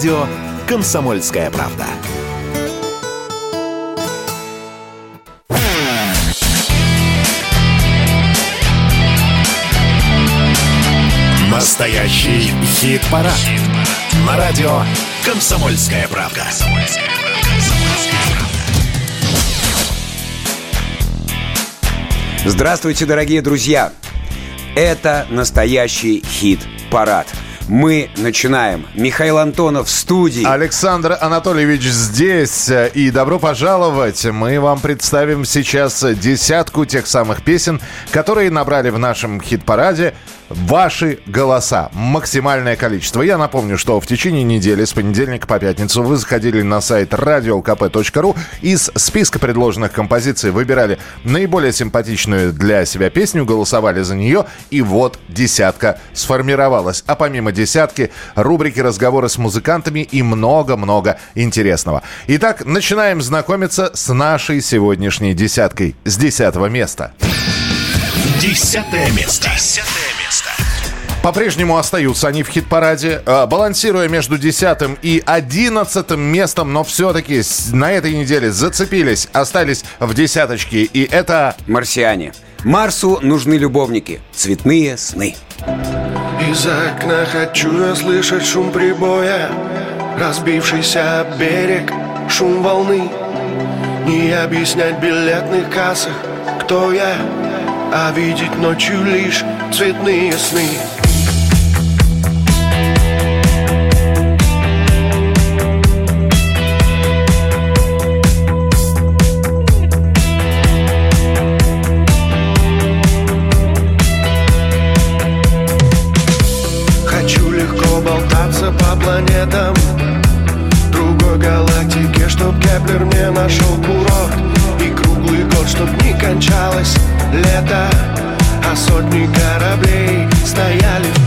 радио «Комсомольская правда». Настоящий хит-парад. На радио «Комсомольская правда». Здравствуйте, дорогие друзья! Это настоящий хит-парад. Мы начинаем. Михаил Антонов в студии. Александр Анатольевич здесь. И добро пожаловать. Мы вам представим сейчас десятку тех самых песен, которые набрали в нашем хит-параде ваши голоса. Максимальное количество. Я напомню, что в течение недели с понедельника по пятницу вы заходили на сайт radiolkp.ru из списка предложенных композиций выбирали наиболее симпатичную для себя песню, голосовали за нее, и вот десятка сформировалась. А помимо десятки, рубрики «Разговоры с музыкантами» и много-много интересного. Итак, начинаем знакомиться с нашей сегодняшней десяткой с десятого места. Десятое место. По-прежнему остаются они в хит-параде, э, балансируя между десятым и одиннадцатым местом, но все-таки на этой неделе зацепились, остались в десяточке, и это... Марсиане. Марсу нужны любовники. Цветные сны. Из окна хочу я слышать шум прибоя Разбившийся берег, шум волны Не объяснять билетных кассах, кто я А видеть ночью лишь цветные сны Лето А сотни кораблей стояли в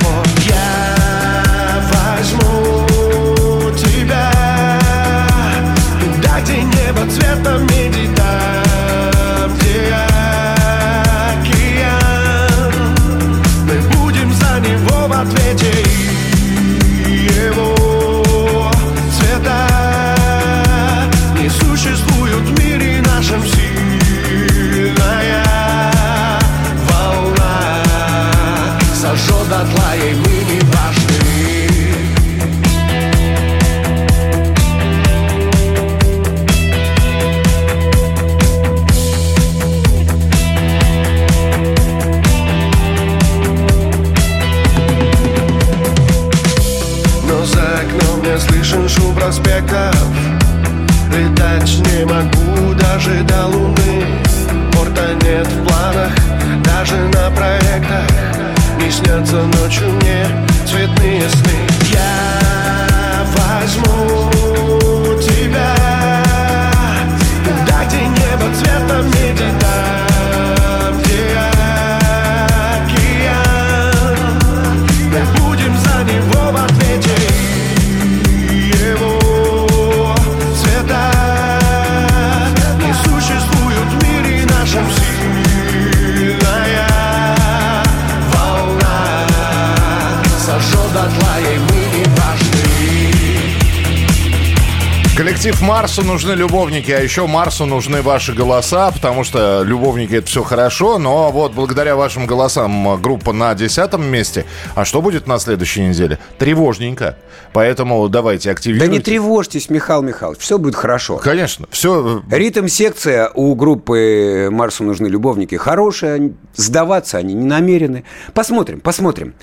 Марсу нужны любовники, а еще Марсу нужны ваши голоса, потому что любовники это все хорошо, но вот благодаря вашим голосам группа на десятом месте. А что будет на следующей неделе? Тревожненько. Поэтому давайте Да активируйтесь. не тревожьтесь, Михаил Михайлович, все будет хорошо. Конечно, все Ритм-секция у группы «Марсу нужны любовники» хорошая, сдаваться они не намерены. Посмотрим, посмотрим.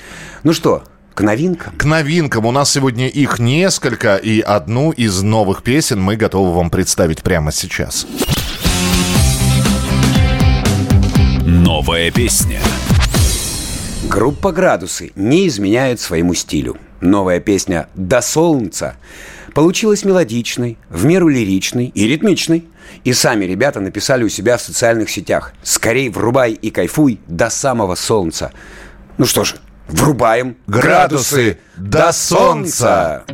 Ну что, к новинкам? К новинкам. У нас сегодня их несколько, и одну из новых песен мы готовы вам представить прямо сейчас. Новая песня. Группа «Градусы» не изменяет своему стилю. Новая песня «До солнца» получилась мелодичной, в меру лиричной и ритмичной. И сами ребята написали у себя в социальных сетях «Скорей врубай и кайфуй до самого солнца». Ну что же, врубаем Градусы до солнца.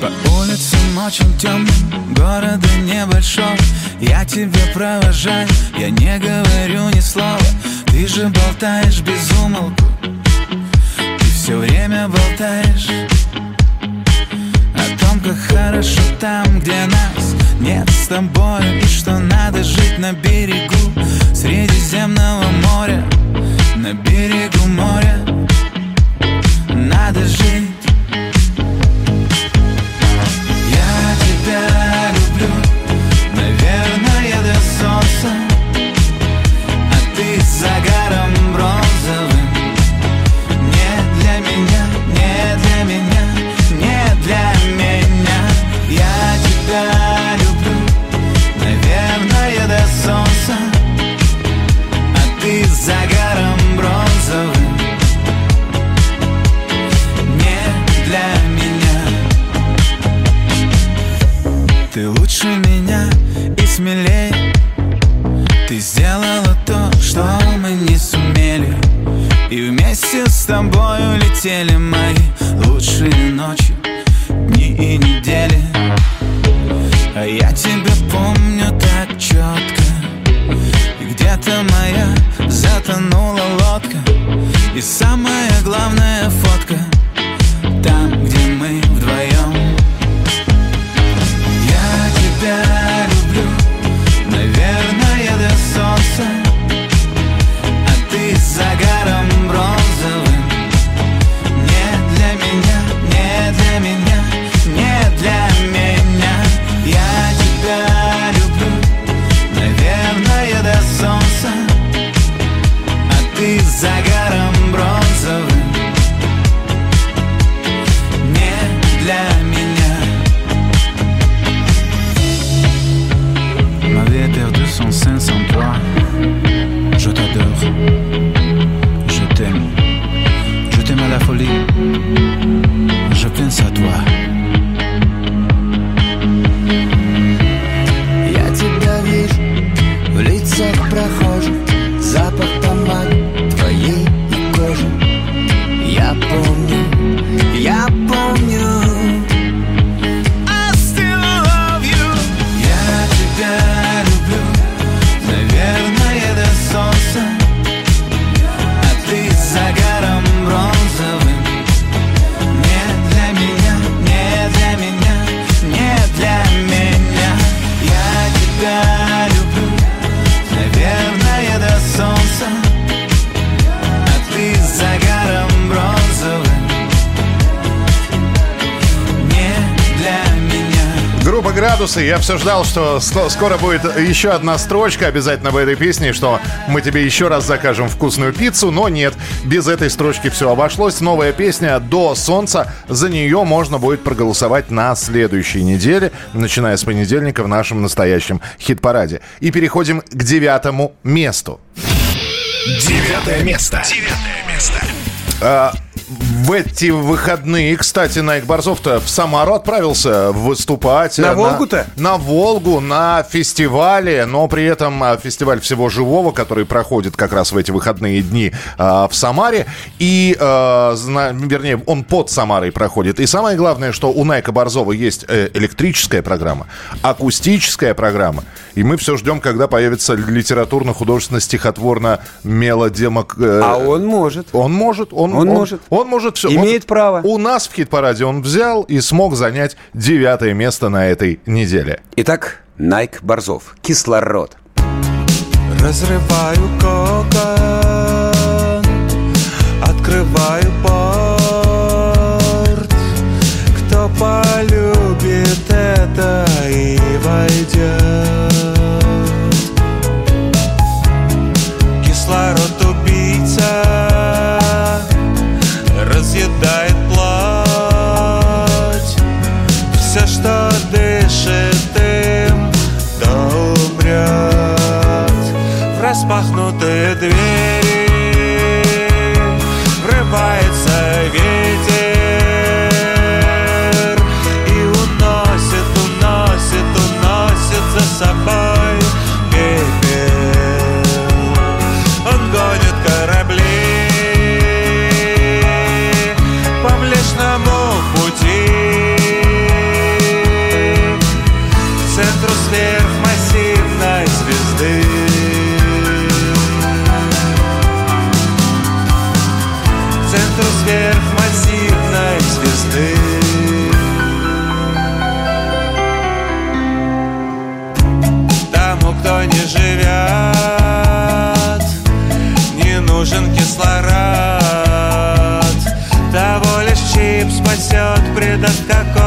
По улицам очень темным, города небольшого. Я тебя провожаю, я не говорю ни слова. Ты же болтаешь без умолку И все время болтаешь О том, как хорошо там, где нас нет с тобой И что надо жить на берегу Средиземного моря На берегу моря. Надо жить «Градусы». Я все ждал, что ск- скоро будет еще одна строчка обязательно в этой песне, что мы тебе еще раз закажем вкусную пиццу, но нет, без этой строчки все обошлось. Новая песня «До солнца». За нее можно будет проголосовать на следующей неделе, начиная с понедельника в нашем настоящем хит-параде. И переходим к девятому месту. Девятое место. Девятое место. А, в эти выходные, кстати, Найк Борзов-то в Самару отправился выступать. На э, Волгу-то? На, Волгу, на фестивале, но при этом а, фестиваль всего живого, который проходит как раз в эти выходные дни а, в Самаре. И, зна- вернее, он под Самарой проходит. И самое главное, что у Найка Борзова есть э, электрическая программа, акустическая программа. И мы все ждем, когда появится литературно-художественно-стихотворно-мелодемок... э, А он может. он может, он, Он может. Он может все. Имеет право. У нас в хит-параде он взял и смог занять девятое место на этой неделе. Итак, Найк Борзов. Кислород. Разрываю кокон, открываю порт. Кто полюбит это и войдет? Распахнутые двери las cacas.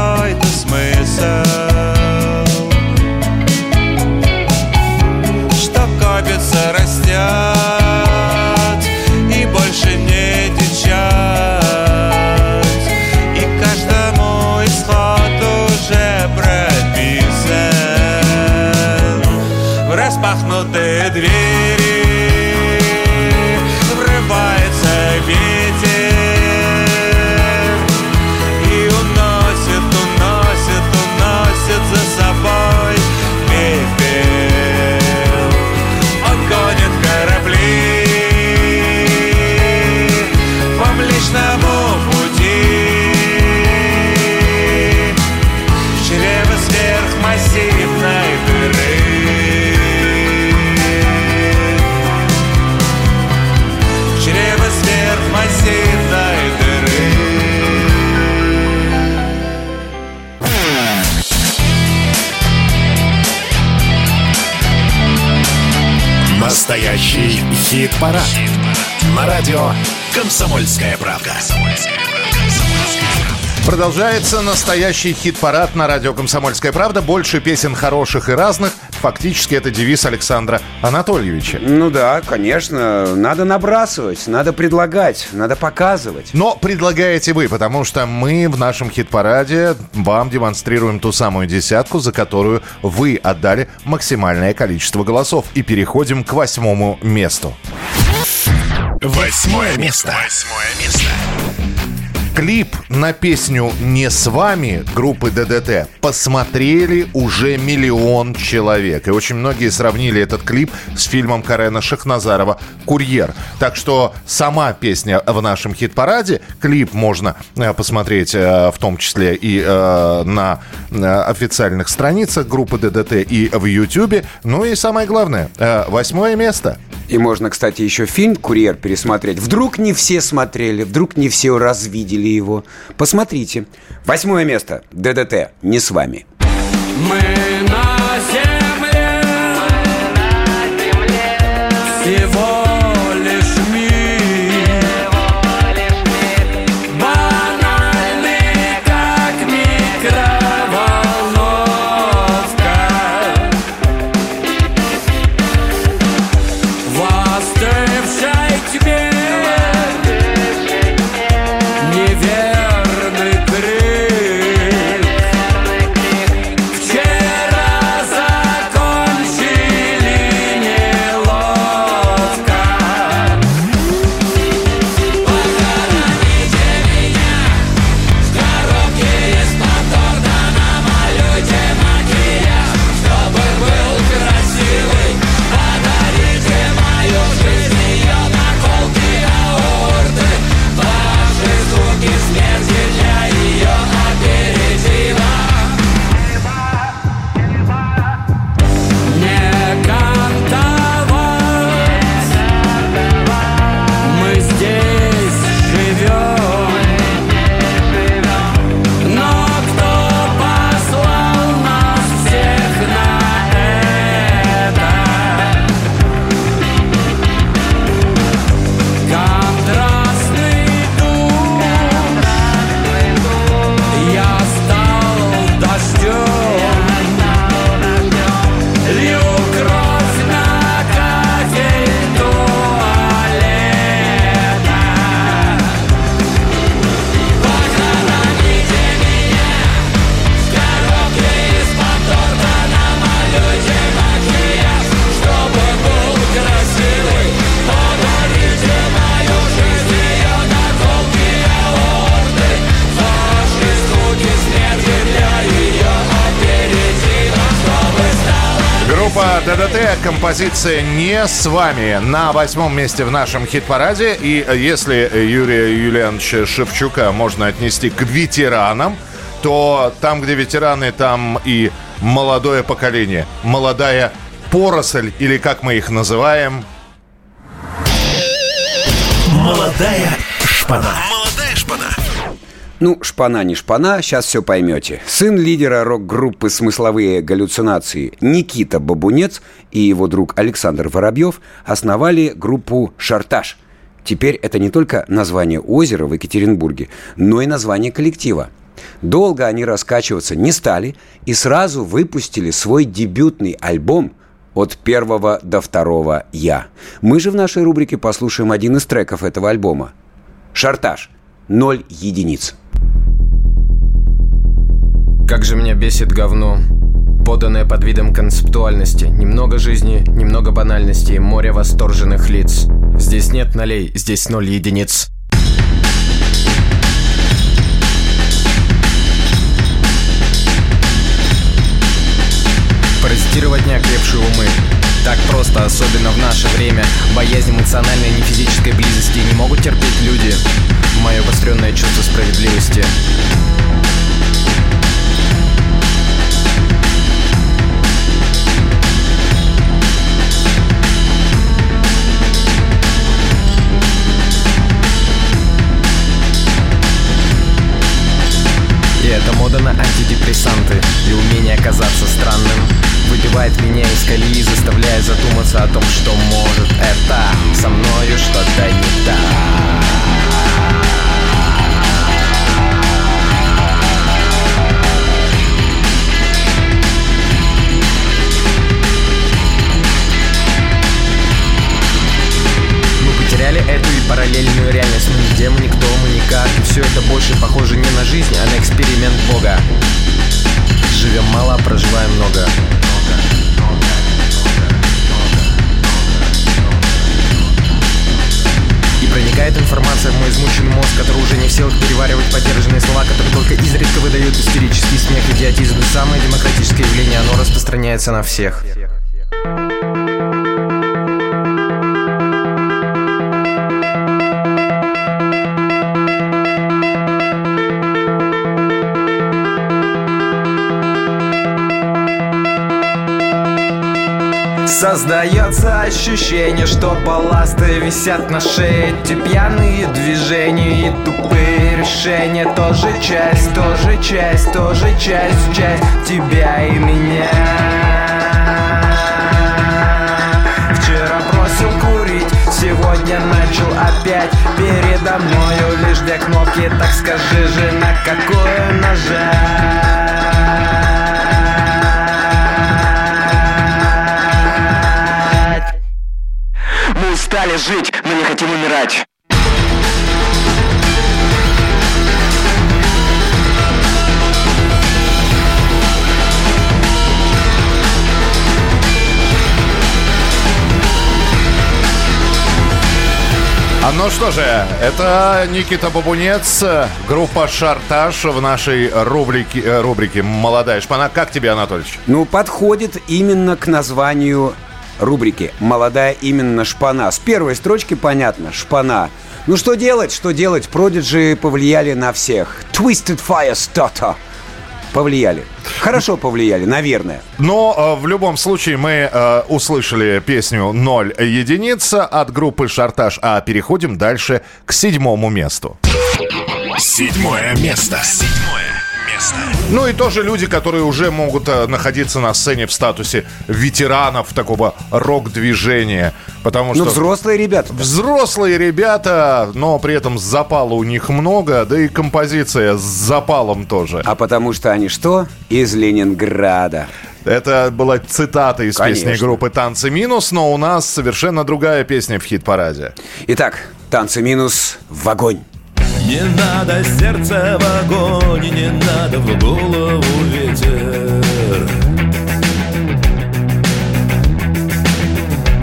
Хит-парад. На радио «Комсомольская правда». Продолжается настоящий хит-парад на радио «Комсомольская правда». Больше песен хороших и разных. Фактически это девиз Александра Анатольевича. Ну да, конечно, надо набрасывать, надо предлагать, надо показывать. Но предлагаете вы, потому что мы в нашем хит-параде вам демонстрируем ту самую десятку, за которую вы отдали максимальное количество голосов. И переходим к восьмому месту. Восьмое место. Восьмое место. Клип на песню «Не с вами» группы ДДТ посмотрели уже миллион человек. И очень многие сравнили этот клип с фильмом Карена Шахназарова «Курьер». Так что сама песня в нашем хит-параде, клип можно э, посмотреть э, в том числе и э, на официальных страницах группы ДДТ и в Ютьюбе. Ну и самое главное, восьмое место. И можно, кстати, еще фильм «Курьер» пересмотреть. Вдруг не все смотрели, вдруг не все развидели его. Посмотрите. Восьмое место. ДДТ. Не с вами. Мы на композиция «Не с вами» на восьмом месте в нашем хит-параде. И если Юрия Юлиановича Шевчука можно отнести к ветеранам, то там, где ветераны, там и молодое поколение. Молодая поросль, или как мы их называем, Молодая шпана. Ну, шпана не шпана, сейчас все поймете. Сын лидера рок-группы «Смысловые галлюцинации» Никита Бабунец и его друг Александр Воробьев основали группу «Шартаж». Теперь это не только название озера в Екатеринбурге, но и название коллектива. Долго они раскачиваться не стали и сразу выпустили свой дебютный альбом от первого до второго «Я». Мы же в нашей рубрике послушаем один из треков этого альбома. «Шартаж. Ноль единиц». Как же меня бесит говно Поданное под видом концептуальности. Немного жизни, немного банальности Море восторженных лиц. Здесь нет нолей, здесь ноль единиц. Паразитировать неокрепшие умы. Так просто, особенно в наше время. Боязнь эмоциональной и не физической близости. Не могут терпеть люди. Мое обостренное чувство справедливости И эта мода на антидепрессанты. И умение казаться странным Выбивает меня из колеи Заставляя задуматься о том, что может это Со мною что-то не так. Мы потеряли эту и параллельную реальность. Мы мы никто, никак И все это больше похоже не на жизнь, а на эксперимент Бога. Живем мало, проживаем много. И проникает информация в мой измученный мозг Который уже не в силах переваривать поддержанные слова Которые только изредка выдают истерический смех Идиотизм – самое демократическое явление Оно распространяется на всех Создается ощущение, что балласты висят на шее. Эти пьяные движения и тупые решения. Тоже часть, тоже часть, тоже часть, часть тебя и меня. Вчера бросил курить, сегодня начал опять. Передо мною лишь две кнопки, так скажи же, на какую нажать Мы устали жить, но не хотим умирать А ну что же, это Никита Бабунец, группа «Шартаж» в нашей рубрике, э, рубрике «Молодая шпана». Как тебе, Анатольевич? Ну, подходит именно к названию рубрики «Молодая именно шпана». С первой строчки понятно – шпана. Ну что делать, что делать? Продиджи повлияли на всех. Twisted Fire Stutter. Повлияли. Хорошо повлияли, наверное. Но э, в любом случае мы э, услышали песню «Ноль единиц» от группы «Шартаж», а переходим дальше к седьмому месту. Седьмое место. Седьмое место. Ну и тоже люди, которые уже могут э, находиться на сцене в статусе ветеранов такого рок-движения. Потому что... Ну, взрослые ребята. Взрослые ребята, но при этом запала у них много, да и композиция с запалом тоже. А потому что они что? Из Ленинграда. Это была цитата из Конечно. песни группы «Танцы минус», но у нас совершенно другая песня в хит-параде. Итак, танцы минус в огонь. Не надо сердце в огонь, не надо в голову ветер.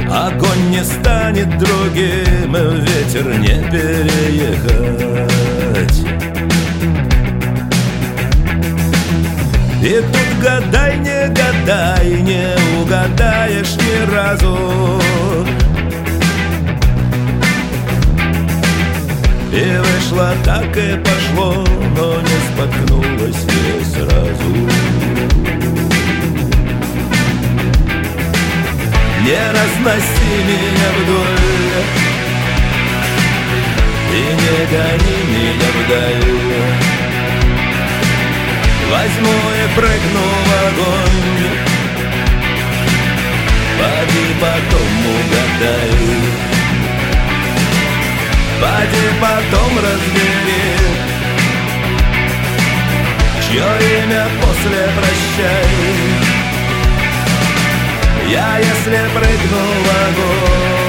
Огонь не станет другим, ветер не переехать. И тут гадай, не гадай, не угадаешь ни разу. И вышло так и пошло, но не споткнулось не сразу. Не разноси меня вдоль И не гони меня вдаль Возьму и прыгну в огонь Поди потом угадай Поди потом разбери Чье имя после прощай. Я если прыгну в огонь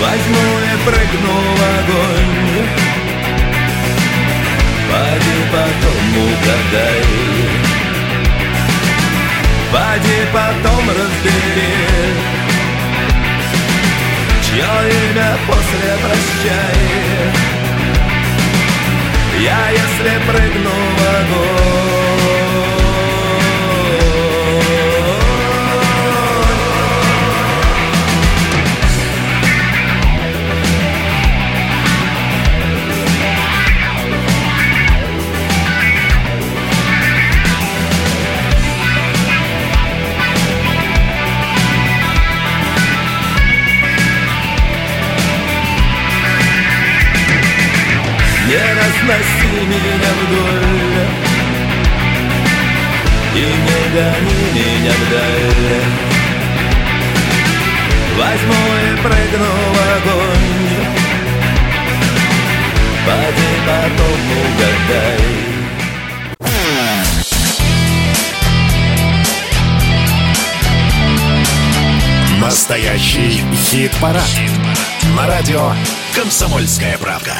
Возьму и прыгну в огонь. Поди потом угадай. Поди потом разбери Чье имя после прощай. Я если прыгну в огонь разноси меня вдоль И не гони меня вдаль Возьму и прыгну в огонь Поди потом угадай Настоящий хит-парад. На радио «Комсомольская правка».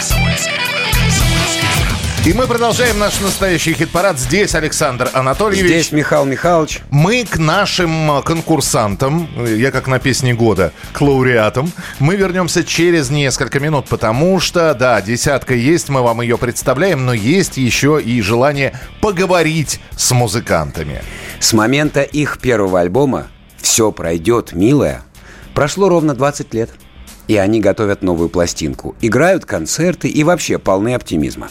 И мы продолжаем наш настоящий хит-парад. Здесь Александр Анатольевич. Здесь Михаил Михайлович. Мы к нашим э, конкурсантам, я как на песне года, к лауреатам, мы вернемся через несколько минут, потому что, да, десятка есть, мы вам ее представляем, но есть еще и желание поговорить с музыкантами. С момента их первого альбома «Все пройдет, милая» прошло ровно 20 лет. И они готовят новую пластинку, играют концерты и вообще полны оптимизма.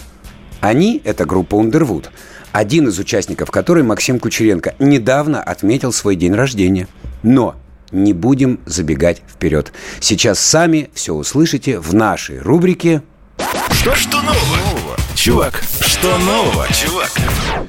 Они – это группа Underwood, один из участников которой, Максим Кучеренко, недавно отметил свой день рождения. Но не будем забегать вперед. Сейчас сами все услышите в нашей рубрике Что, что нового? Чувак, что нового, чувак?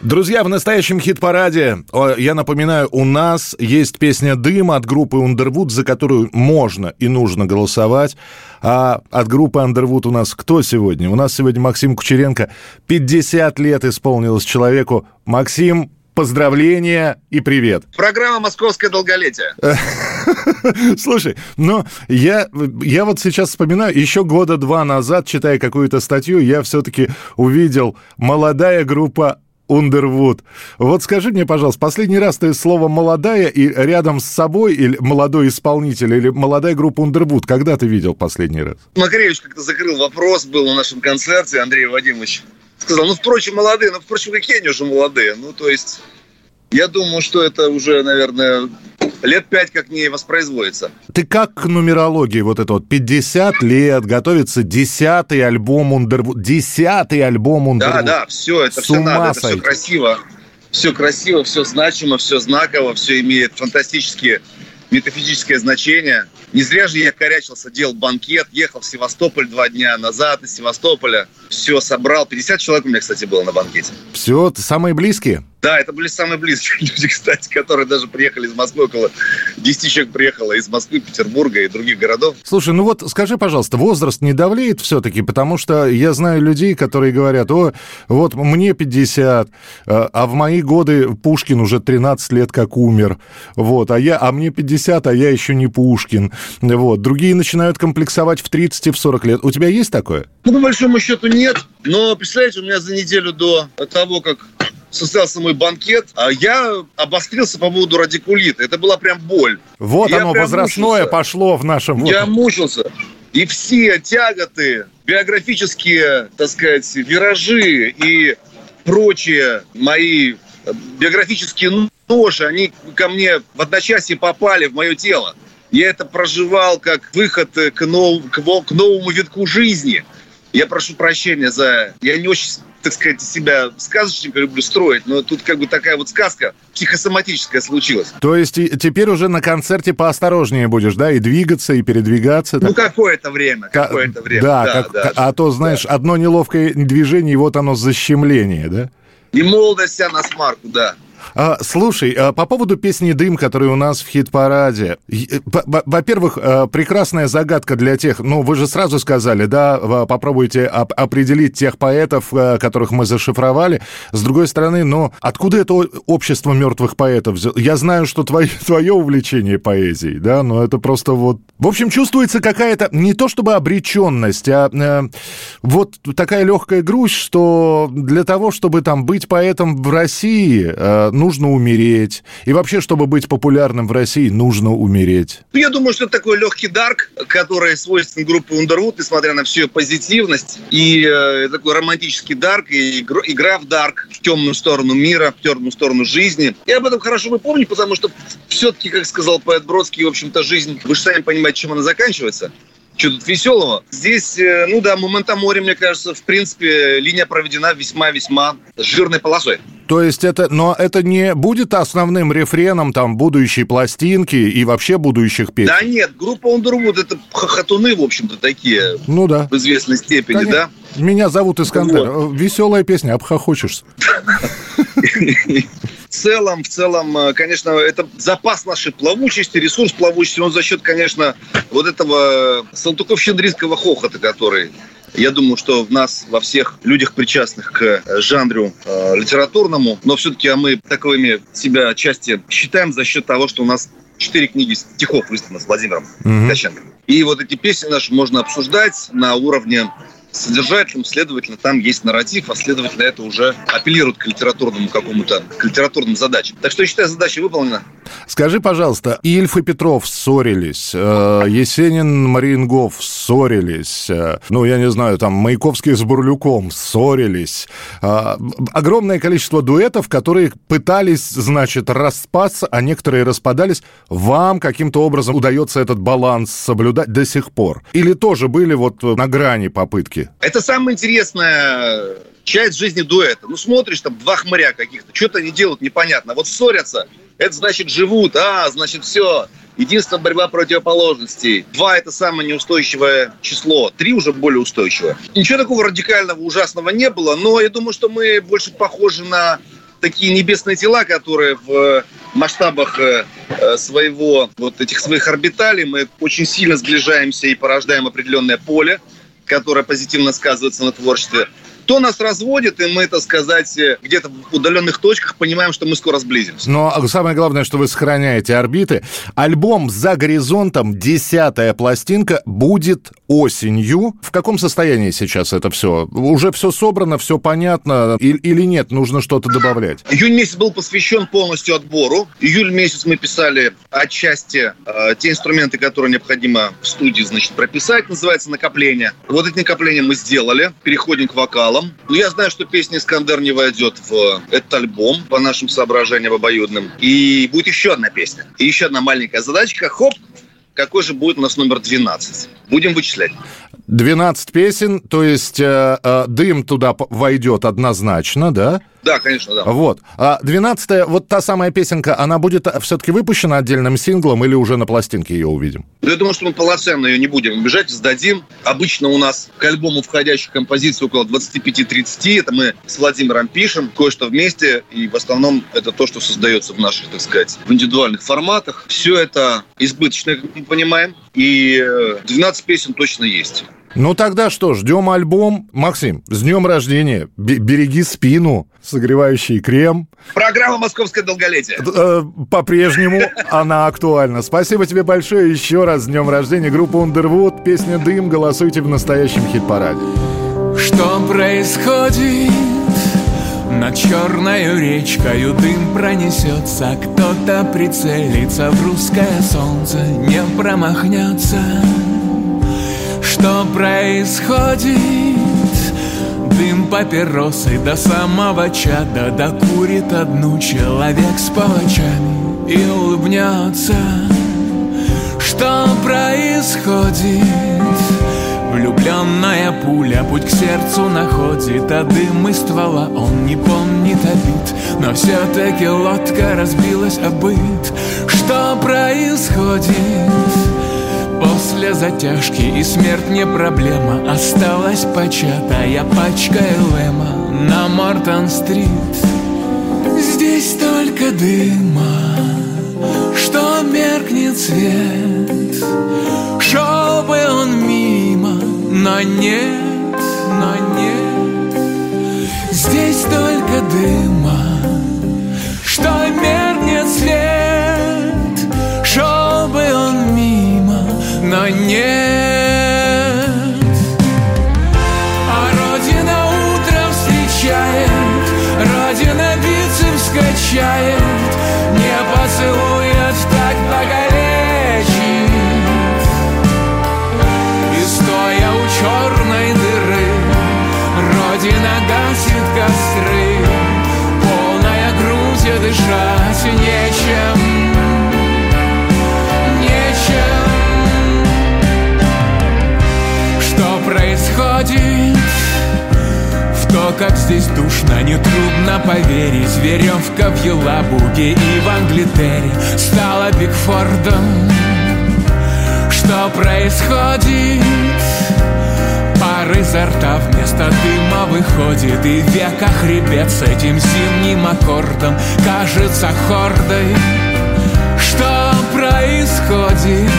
Друзья, в настоящем хит-параде, я напоминаю, у нас есть песня «Дым» от группы Underwood, за которую можно и нужно голосовать. А от группы Underwood у нас кто сегодня? У нас сегодня Максим Кучеренко. 50 лет исполнилось человеку. Максим, поздравления и привет. Программа «Московское долголетие». Слушай, ну, я, я вот сейчас вспоминаю, еще года два назад, читая какую-то статью, я все-таки увидел молодая группа Underwood. Вот скажи мне, пожалуйста, последний раз ты слово «молодая» и рядом с собой, или молодой исполнитель, или молодая группа Underwood, когда ты видел последний раз? Макаревич как-то закрыл вопрос, был на нашем концерте, Андрей Вадимович сказал, ну, впрочем, молодые, ну, впрочем, какие они уже молодые? Ну, то есть, я думаю, что это уже, наверное, лет пять как не воспроизводится. Ты как к нумерологии вот это вот 50 лет, готовится десятый альбом Underwood, десятый альбом Underwood. Да, да, все, это С все надо, это все сойти. красиво. Все красиво, все значимо, все знаково, все имеет фантастические метафизическое значение. Не зря же я корячился, делал банкет, ехал в Севастополь два дня назад из Севастополя. Все собрал. 50 человек у меня, кстати, было на банкете. Все, самые близкие? Да, это были самые близкие люди, кстати, которые даже приехали из Москвы, около 10 человек приехало из Москвы, Петербурга и других городов. Слушай, ну вот скажи, пожалуйста, возраст не давлеет все-таки? Потому что я знаю людей, которые говорят, о, вот мне 50, а в мои годы Пушкин уже 13 лет как умер, вот, а, я, а мне 50, а я еще не Пушкин, вот. Другие начинают комплексовать в 30 и в 40 лет. У тебя есть такое? Ну, по большому счету нет, но, представляете, у меня за неделю до того, как состоялся мой банкет, а я обострился по поводу радикулита. Это была прям боль. Вот Я оно, возрастное мучился. пошло в нашем... Я мучился. И все тяготы, биографические, так сказать, виражи и прочие мои э, биографические ноши, они ко мне в одночасье попали в мое тело. Я это проживал как выход э, к, нов- к к новому витку жизни. Я прошу прощения за... Я не очень, так сказать, себя сказочника люблю строить, но тут как бы такая вот сказка психосоматическая случилась. То есть теперь уже на концерте поосторожнее будешь, да, и двигаться, и передвигаться. Ну, так? какое-то время, Ка- какое-то время. Да, Да, как- да, а то, знаешь, одно неловкое движение, и вот оно защемление, да? И молодость вся на смарку, да. А, слушай, а, по поводу песни «Дым», которая у нас в хит-параде. Э, Во-первых, э, прекрасная загадка для тех, ну, вы же сразу сказали, да, попробуйте оп- определить тех поэтов, э, которых мы зашифровали. С другой стороны, ну, откуда это общество мертвых поэтов? Я знаю, что твое, твое увлечение поэзией, да, но это просто вот... В общем, чувствуется какая-то, не то чтобы обреченность, а э, вот такая легкая грусть, что для того, чтобы там быть поэтом в России, э, нужно умереть. И вообще, чтобы быть популярным в России, нужно умереть. Ну, Я думаю, что это такой легкий дарк, который свойственен группе Underwood, несмотря на всю позитивность. И э, такой романтический дарк, и игр- игра в дарк, в темную сторону мира, в темную сторону жизни. Я об этом хорошо помните, потому что все-таки, как сказал поэт Бродский, в общем-то, жизнь, вы же сами понимаете, чем она заканчивается. Что тут веселого? Здесь, э, ну да, момента моря, мне кажется, в принципе, линия проведена весьма-весьма жирной полосой. То есть это, но это не будет основным рефреном там будущей пластинки и вообще будущих песен? Да нет, группа Underwood это хохотуны, в общем-то, такие Ну да. в известной степени, Конечно. да? Меня зовут Искандер. Веселая песня, обхохочешься. В целом, в целом, э, конечно, это запас нашей плавучести, ресурс плавучести, он за счет, конечно, вот этого салтыков-щедринского хохота, который я думаю, что в нас, во всех людях, причастных к э, жанру э, литературному, но все-таки а мы таковыми себя отчасти считаем за счет того, что у нас четыре книги стихов изданы с Владимиром Мгм. Ткаченко. И вот эти песни наши можно обсуждать на уровне содержательном, следовательно, там есть нарратив, а следовательно, это уже апеллирует к литературному какому-то, к литературным задачам. Так что я считаю, задача выполнена. Скажи, пожалуйста, Ильф и Петров ссорились, э, Есенин, Мариенгоф ссорились, э, ну, я не знаю, там, Маяковский с Бурлюком ссорились. Э, огромное количество дуэтов, которые пытались, значит, распаться, а некоторые распадались. Вам каким-то образом удается этот баланс соблюдать до сих пор? Или тоже были вот на грани попытки? Это самая интересная часть жизни дуэта. Ну, смотришь, там два хмыря каких-то, что-то они делают непонятно. Вот ссорятся, это значит живут, а, значит все. Единственная борьба противоположностей. Два – это самое неустойчивое число. Три уже более устойчивое. Ничего такого радикального, ужасного не было, но я думаю, что мы больше похожи на такие небесные тела, которые в масштабах э, э, своего, вот этих своих орбиталей мы очень сильно сближаемся и порождаем определенное поле, которое позитивно сказывается на творчестве. То нас разводит, и мы, так сказать, э, где-то в удаленных точках понимаем, что мы скоро сблизимся. Но самое главное, что вы сохраняете орбиты. Альбом «За горизонтом», десятая пластинка, будет осенью. В каком состоянии сейчас это все? Уже все собрано, все понятно? И- Или нет, нужно что-то добавлять? Июнь месяц был посвящен полностью отбору. Июль месяц мы писали отчасти э, те инструменты, которые необходимо в студии, значит, прописать, называется накопление. Вот эти накопления мы сделали. Переходим к вокалам. Но я знаю, что песня «Искандер» не войдет в этот альбом по нашим соображениям обоюдным. И будет еще одна песня. И еще одна маленькая задачка. Хоп, какой же будет у нас номер 12. Будем вычислять. 12 песен, то есть э, э, дым туда войдет однозначно, да? Да, конечно, да. Вот. А 12 вот та самая песенка, она будет все-таки выпущена отдельным синглом или уже на пластинке ее увидим? Ну, Я думаю, что мы полноценно ее не будем обижать, сдадим. Обычно у нас к альбому входящих композиций около 25-30. Это мы с Владимиром пишем, кое-что вместе. И в основном это то, что создается в наших, так сказать, в индивидуальных форматах. Все это мы понимаем. И э, 12 песен точно есть. Ну тогда что, ждем альбом. Максим, с днем рождения. Б- береги спину, согревающий крем. Программа «Московское долголетие». Э, По-прежнему она актуальна. Спасибо тебе большое еще раз с днем рождения. Группа Underwood, песня «Дым». Голосуйте в настоящем хит-параде. Что происходит? Над черною речкою дым пронесется Кто-то прицелится в русское солнце Не промахнется Что происходит? Дым папиросы до самого чада Докурит одну человек с палачами И улыбнется Что происходит? Влюбленная пуля путь к сердцу находит А дым из ствола он не помнит обид. Но все-таки лодка разбилась о быт. Что происходит? После затяжки и смерть не проблема. Осталась початая пачка Элэма На Мортон-стрит Здесь только дыма Что меркнет свет. Шел бы он мимо, но нет, но нет. Здесь только дыма Что меркнет свет. Шел бы он мимо, но нет. А Родина утром встречает Родина бицепс качает дышать нечем. Нечем. Что происходит? В то, как здесь душно, нетрудно поверить. Веревка в Елабуге и в Англитере. Стала Бигфордом. Что происходит? Пар изо рта вместо дыма выходит И века хребет с этим зимним аккордом. Кажется хордой Что происходит?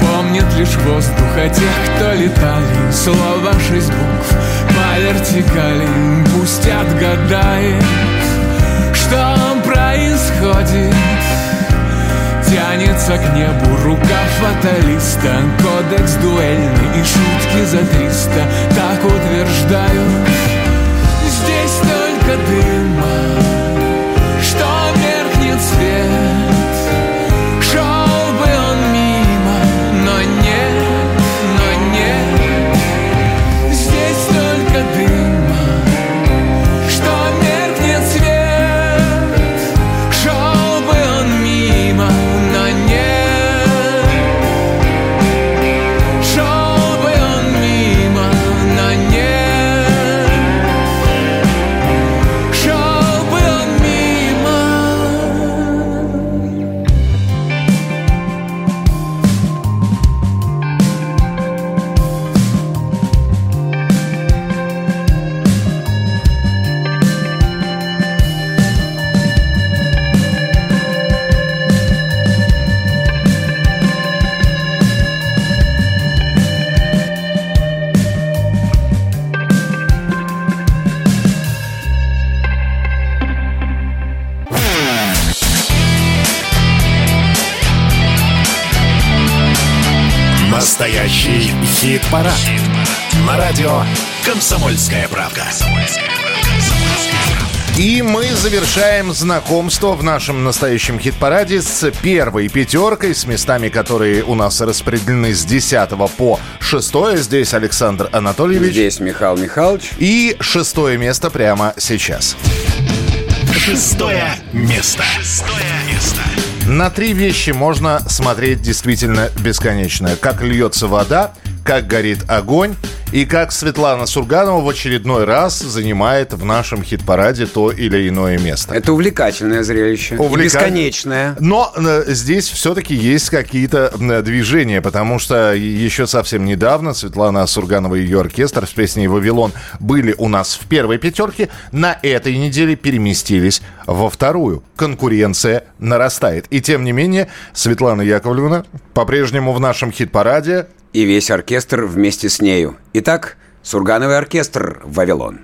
Помнит лишь воздуха тех, кто летали. Слово шесть букв по вертикали. Пусть отгадает, что происходит Тянется к небу рука фаталиста. Кодекс дуэльный и шутки за триста. Так утверждают. Здесь только дыма Что меркнет свет завершаем знакомство в нашем настоящем хит-параде с первой пятеркой, с местами, которые у нас распределены с 10 по 6. Здесь Александр Анатольевич. Здесь Михаил Михайлович. И шестое место прямо сейчас. Шестое место. Шестое место. На три вещи можно смотреть действительно бесконечно. Как льется вода, как горит огонь и как Светлана Сурганова в очередной раз занимает в нашем хит-параде то или иное место. Это увлекательное зрелище. И Увлека- бесконечное. Но э, здесь все-таки есть какие-то э, движения, потому что еще совсем недавно Светлана Сурганова и ее оркестр с песней «Вавилон» были у нас в первой пятерке, на этой неделе переместились во вторую. Конкуренция нарастает. И тем не менее, Светлана Яковлевна по-прежнему в нашем хит-параде. И весь оркестр вместе с нею. Итак, Сургановый оркестр «Вавилон».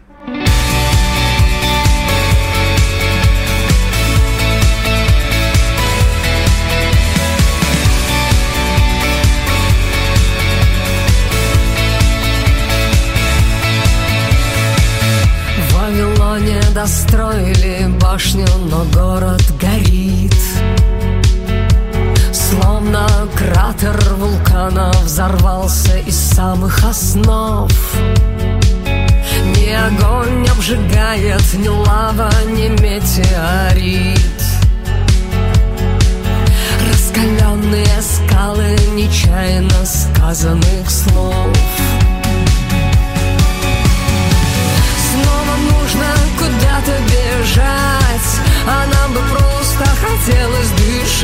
Вавилоне достроили башню, но город горит Словно кратер вулкана взорвался из самых основ. Ни огонь не обжигает, ни лава, ни метеорит. Раскаленные скалы нечаянно сказанных слов Снова нужно куда-то бежать А нам бы просто хотелось дышать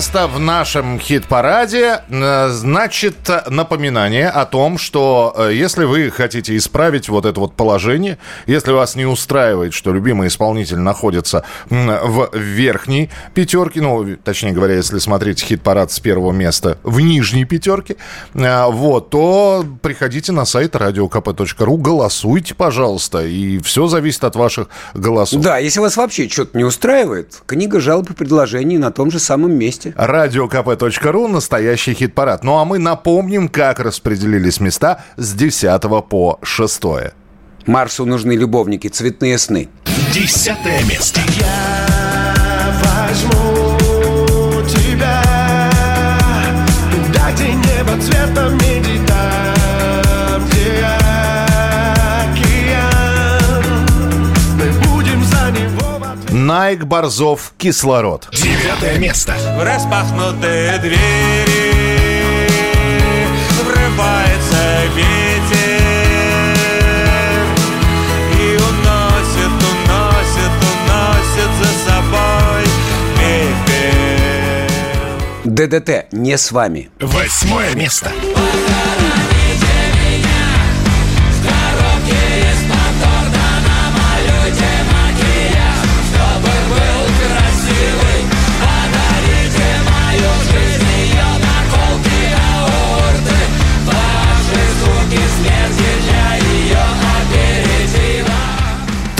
место в нашем хит-параде. Э, Значит, напоминание о том, что э, если вы хотите исправить вот это вот положение, если вас не устраивает, что любимый исполнитель находится в верхней пятерке, ну, точнее говоря, если смотреть хит-парад с первого места в нижней пятерке, э, вот, то приходите на сайт radiokp.ru, голосуйте, пожалуйста, и все зависит от ваших голосов. Да, если вас вообще что-то не устраивает, книга жалоб и предложений на том же самом месте. Пишите. Радиокп.ру. Настоящий хит-парад. Ну а мы напомним, как распределились места с 10 по 6. Марсу нужны любовники, цветные сны. Десятое место. Я возьму тебя, дайте небо цветом меня. Найк Борзов «Кислород». Девятое место. В распахнутые двери Врывается ветер И уносит, уносит, уносит за собой пепел ДДТ не с вами. Восьмое место.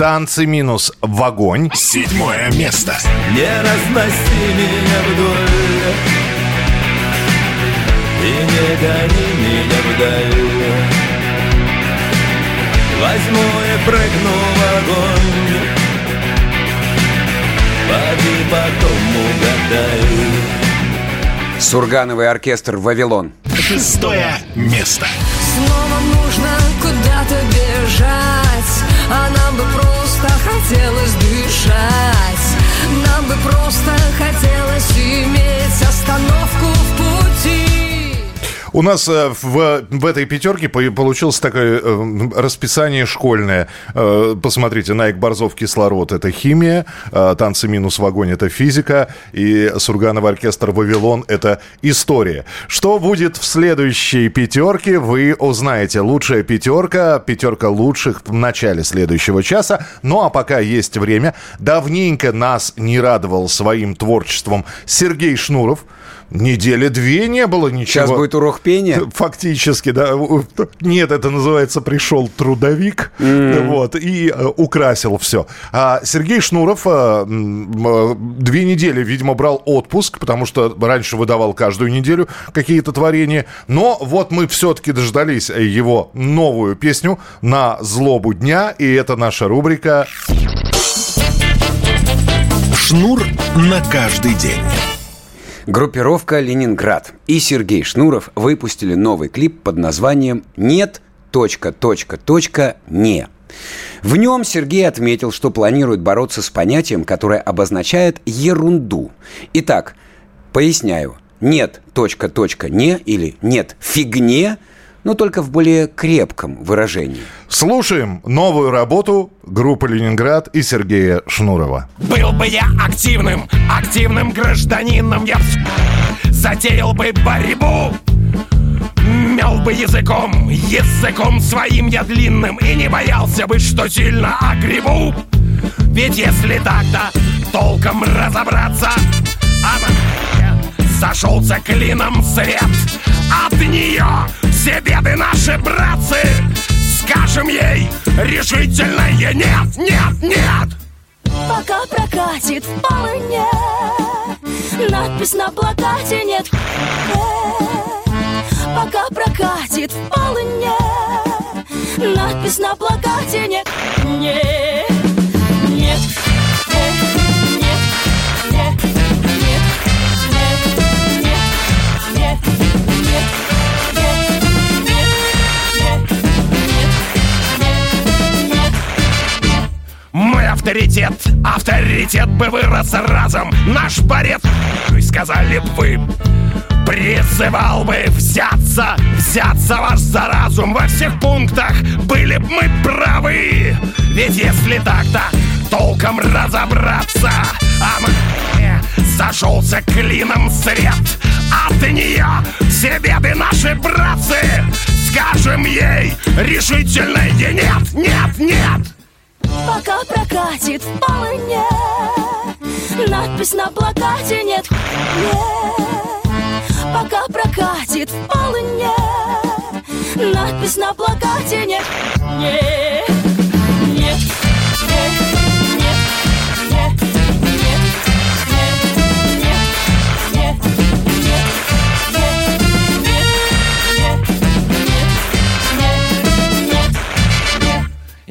Танцы минус в огонь. Седьмое место. Не разноси меня вдоль И не гони меня вдаль Возьму и прыгну в огонь Поди потом угадай Сургановый оркестр «Вавилон». Шестое место. Снова нужно куда-то бежать А нам бы просто хотелось дышать. Нам бы просто хотелось иметь остановку У нас э, в, в этой пятерке по- получилось такое э, расписание школьное. Э, Посмотрите, Найк Борзов «Кислород» — это химия, «Танцы минус в огонь» — это физика, и Сургановый оркестр «Вавилон» — это история. Что будет в следующей пятерке, вы узнаете. Лучшая пятерка, пятерка лучших в начале следующего часа. Ну а пока есть время, давненько нас не радовал своим творчеством Сергей Шнуров. Недели две не было ничего. Сейчас будет урок пения. Фактически, да. Нет, это называется «пришел трудовик», вот, и э, украсил все. А Сергей Шнуров э, э, две недели, видимо, брал отпуск, потому что раньше выдавал каждую неделю какие-то творения. Но вот мы все-таки дождались его новую песню «На злобу дня», и это наша рубрика Шнур на каждый день. Группировка «Ленинград» и Сергей Шнуров выпустили новый клип под названием «Нет. Точка, точка, точка, не». В нем Сергей отметил, что планирует бороться с понятием, которое обозначает ерунду. Итак, поясняю. Нет, точка, точка, не или нет, фигне, но только в более крепком выражении. Слушаем новую работу группы «Ленинград» и Сергея Шнурова. Был бы я активным, активным гражданином Я затеял бы борьбу Мел бы языком, языком своим я длинным И не боялся бы, что сильно огребу Ведь если так-то толком разобраться Она сошелся клином свет От нее все беды наши, братцы. Скажем ей решительное нет, нет, нет Пока прокатит в полыне Надпись на плакате нет Пока прокатит в полыне Надпись на плакате Нет, нет, авторитет, авторитет бы вырос разом. Наш борец, сказали бы вы Призывал бы взяться, взяться вас за разум. Во всех пунктах были бы мы правы. Ведь если так-то толком разобраться. А мне сошелся клином свет. От нее все беды наши братцы. Скажем ей решительное нет, нет, нет Пока прокатит в полыне Надпись на плакате нет. Нет. Пока прокатит в полыне Надпись на плакате нет. Нет,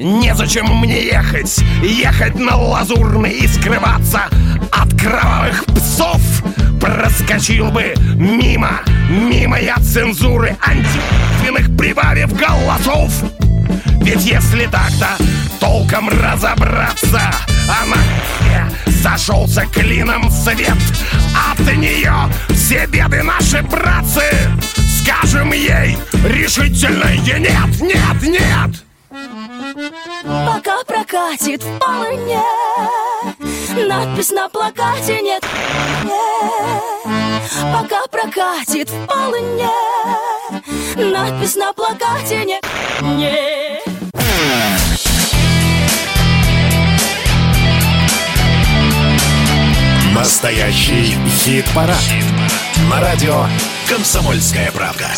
Незачем мне ехать, ехать на лазурный и скрываться от кровавых псов. Проскочил бы мимо, мимо я цензуры антиственных прибавив голосов. Ведь если так-то толком разобраться А на зашелся клином свет? От нее все беды наши, братцы. Скажем ей решительное нет, нет, нет Пока прокатит в полыне Надпись на плакате нет Пока прокатит в полыне Надпись на плакате нет Нет Настоящий хит-парад. На радио «Комсомольская правда».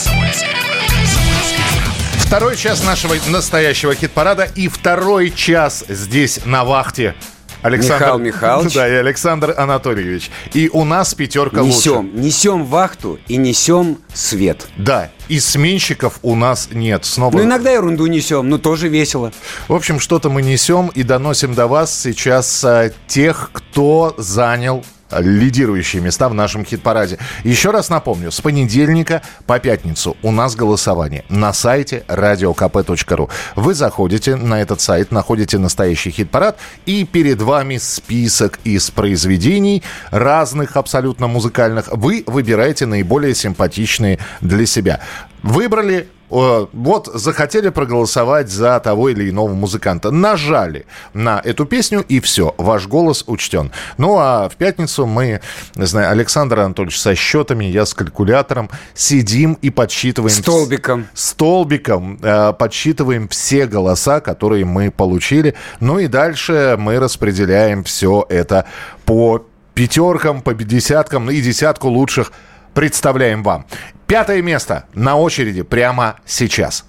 Второй час нашего настоящего хит-парада и второй час здесь на вахте. Александр Михаил Михайлович. Да, и Александр Анатольевич. И у нас пятерка лучше. Несем, несем вахту и несем свет. Да, и сменщиков у нас нет. Снова... Ну, иногда ерунду несем, но тоже весело. В общем, что-то мы несем и доносим до вас сейчас а, тех, кто занял лидирующие места в нашем хит-параде. Еще раз напомню, с понедельника по пятницу у нас голосование на сайте radiokp.ru. Вы заходите на этот сайт, находите настоящий хит-парад, и перед вами список из произведений разных абсолютно музыкальных. Вы выбираете наиболее симпатичные для себя. Выбрали э, вот захотели проголосовать за того или иного музыканта. Нажали на эту песню, и все, ваш голос учтен. Ну, а в пятницу мы, не знаю, Александр Анатольевич со счетами, я с калькулятором, сидим и подсчитываем... Столбиком. Столбиком э, подсчитываем все голоса, которые мы получили. Ну и дальше мы распределяем все это по пятеркам, по десяткам и десятку лучших представляем вам. Пятое место на очереди прямо сейчас.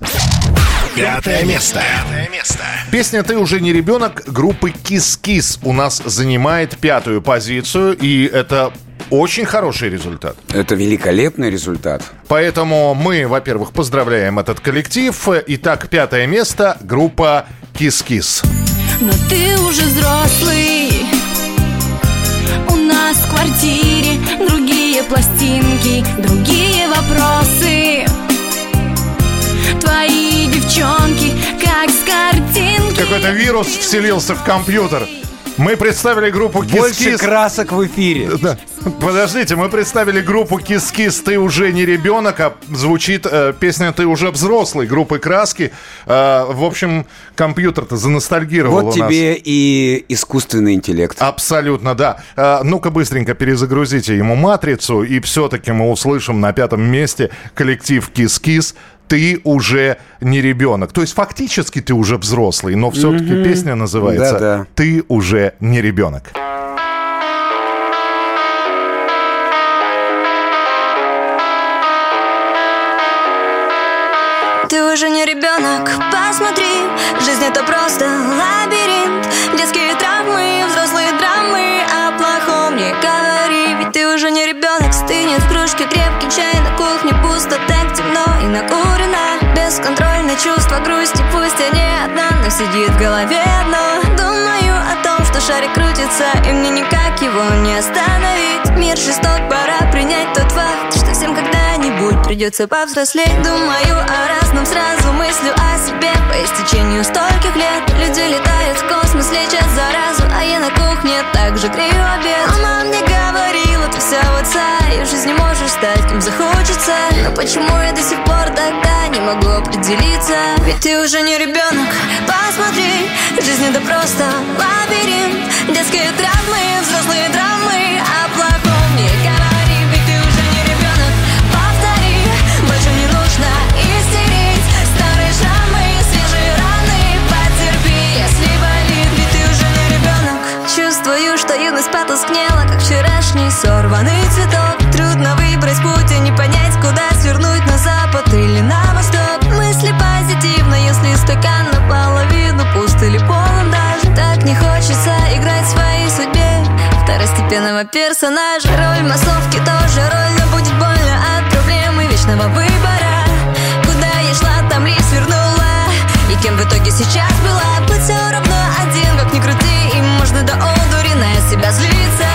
Пятое место. Пятое место. Песня «Ты уже не ребенок» группы «Кис-Кис» у нас занимает пятую позицию, и это очень хороший результат. Это великолепный результат. Поэтому мы, во-первых, поздравляем этот коллектив. Итак, пятое место – группа «Кис-Кис». Но ты уже взрослый У нас в квартире другие пластинки Другие вопросы Твои девчонки, как с картинки Какой-то вирус вселился в компьютер. Мы представили группу Больше «Кис-Кис». красок в эфире. Да. Подождите, мы представили группу Кис-Кис «Ты уже не ребенок», а звучит э, песня «Ты уже взрослый» группы «Краски». Э, в общем, компьютер-то заностальгировал Вот у нас. тебе и искусственный интеллект. Абсолютно, да. Э, ну-ка быстренько перезагрузите ему матрицу, и все-таки мы услышим на пятом месте коллектив «Кис-Кис». Ты уже не ребенок. То есть фактически ты уже взрослый, но все-таки Мгм. песня называется Да-да. «Ты уже не ребенок». Ты уже не ребенок, посмотри Жизнь это просто лабиринт Бесконтрольное чувство грусти Пусть я не одна, но сидит в голове одно. Думаю о том, что шарик крутится И мне никак его не остановить. Мир жесток, пора принять тот факт Что всем когда-нибудь придется повзрослеть. Думаю о разном сразу Мыслю о себе. По истечению стольких лет Люди летают в космос, лечат заразу А я на кухне также грею обед. Мама мне говорила, вся в отца И в жизни можешь стать кем захочется. Но почему я до сих пор тогда не могу определиться? Ведь ты уже не ребенок, посмотри Жизнь это просто лабиринт. Детские травмы, взрослые драмы О плохом не говори, ведь ты уже не ребенок Повтори, больше не нужно истерить. Старые шрамы, свежие раны. Потерпи, если болит, ведь ты уже не ребенок Чувствую, что юность потускнела сорванный цветок Трудно выбрать путь и не понять, куда свернуть На запад или на восток. Мысли позитивно, если стакан наполовину пуст или полон даже. Так не хочется играть в своей судьбе. Второстепенного персонажа. Роль массовки тоже роль, но будет больно от проблемы вечного выбора. Куда я шла, там ли свернула. И кем в итоге сейчас была? Быть все равно один, как ни крути И можно до одури на себя злиться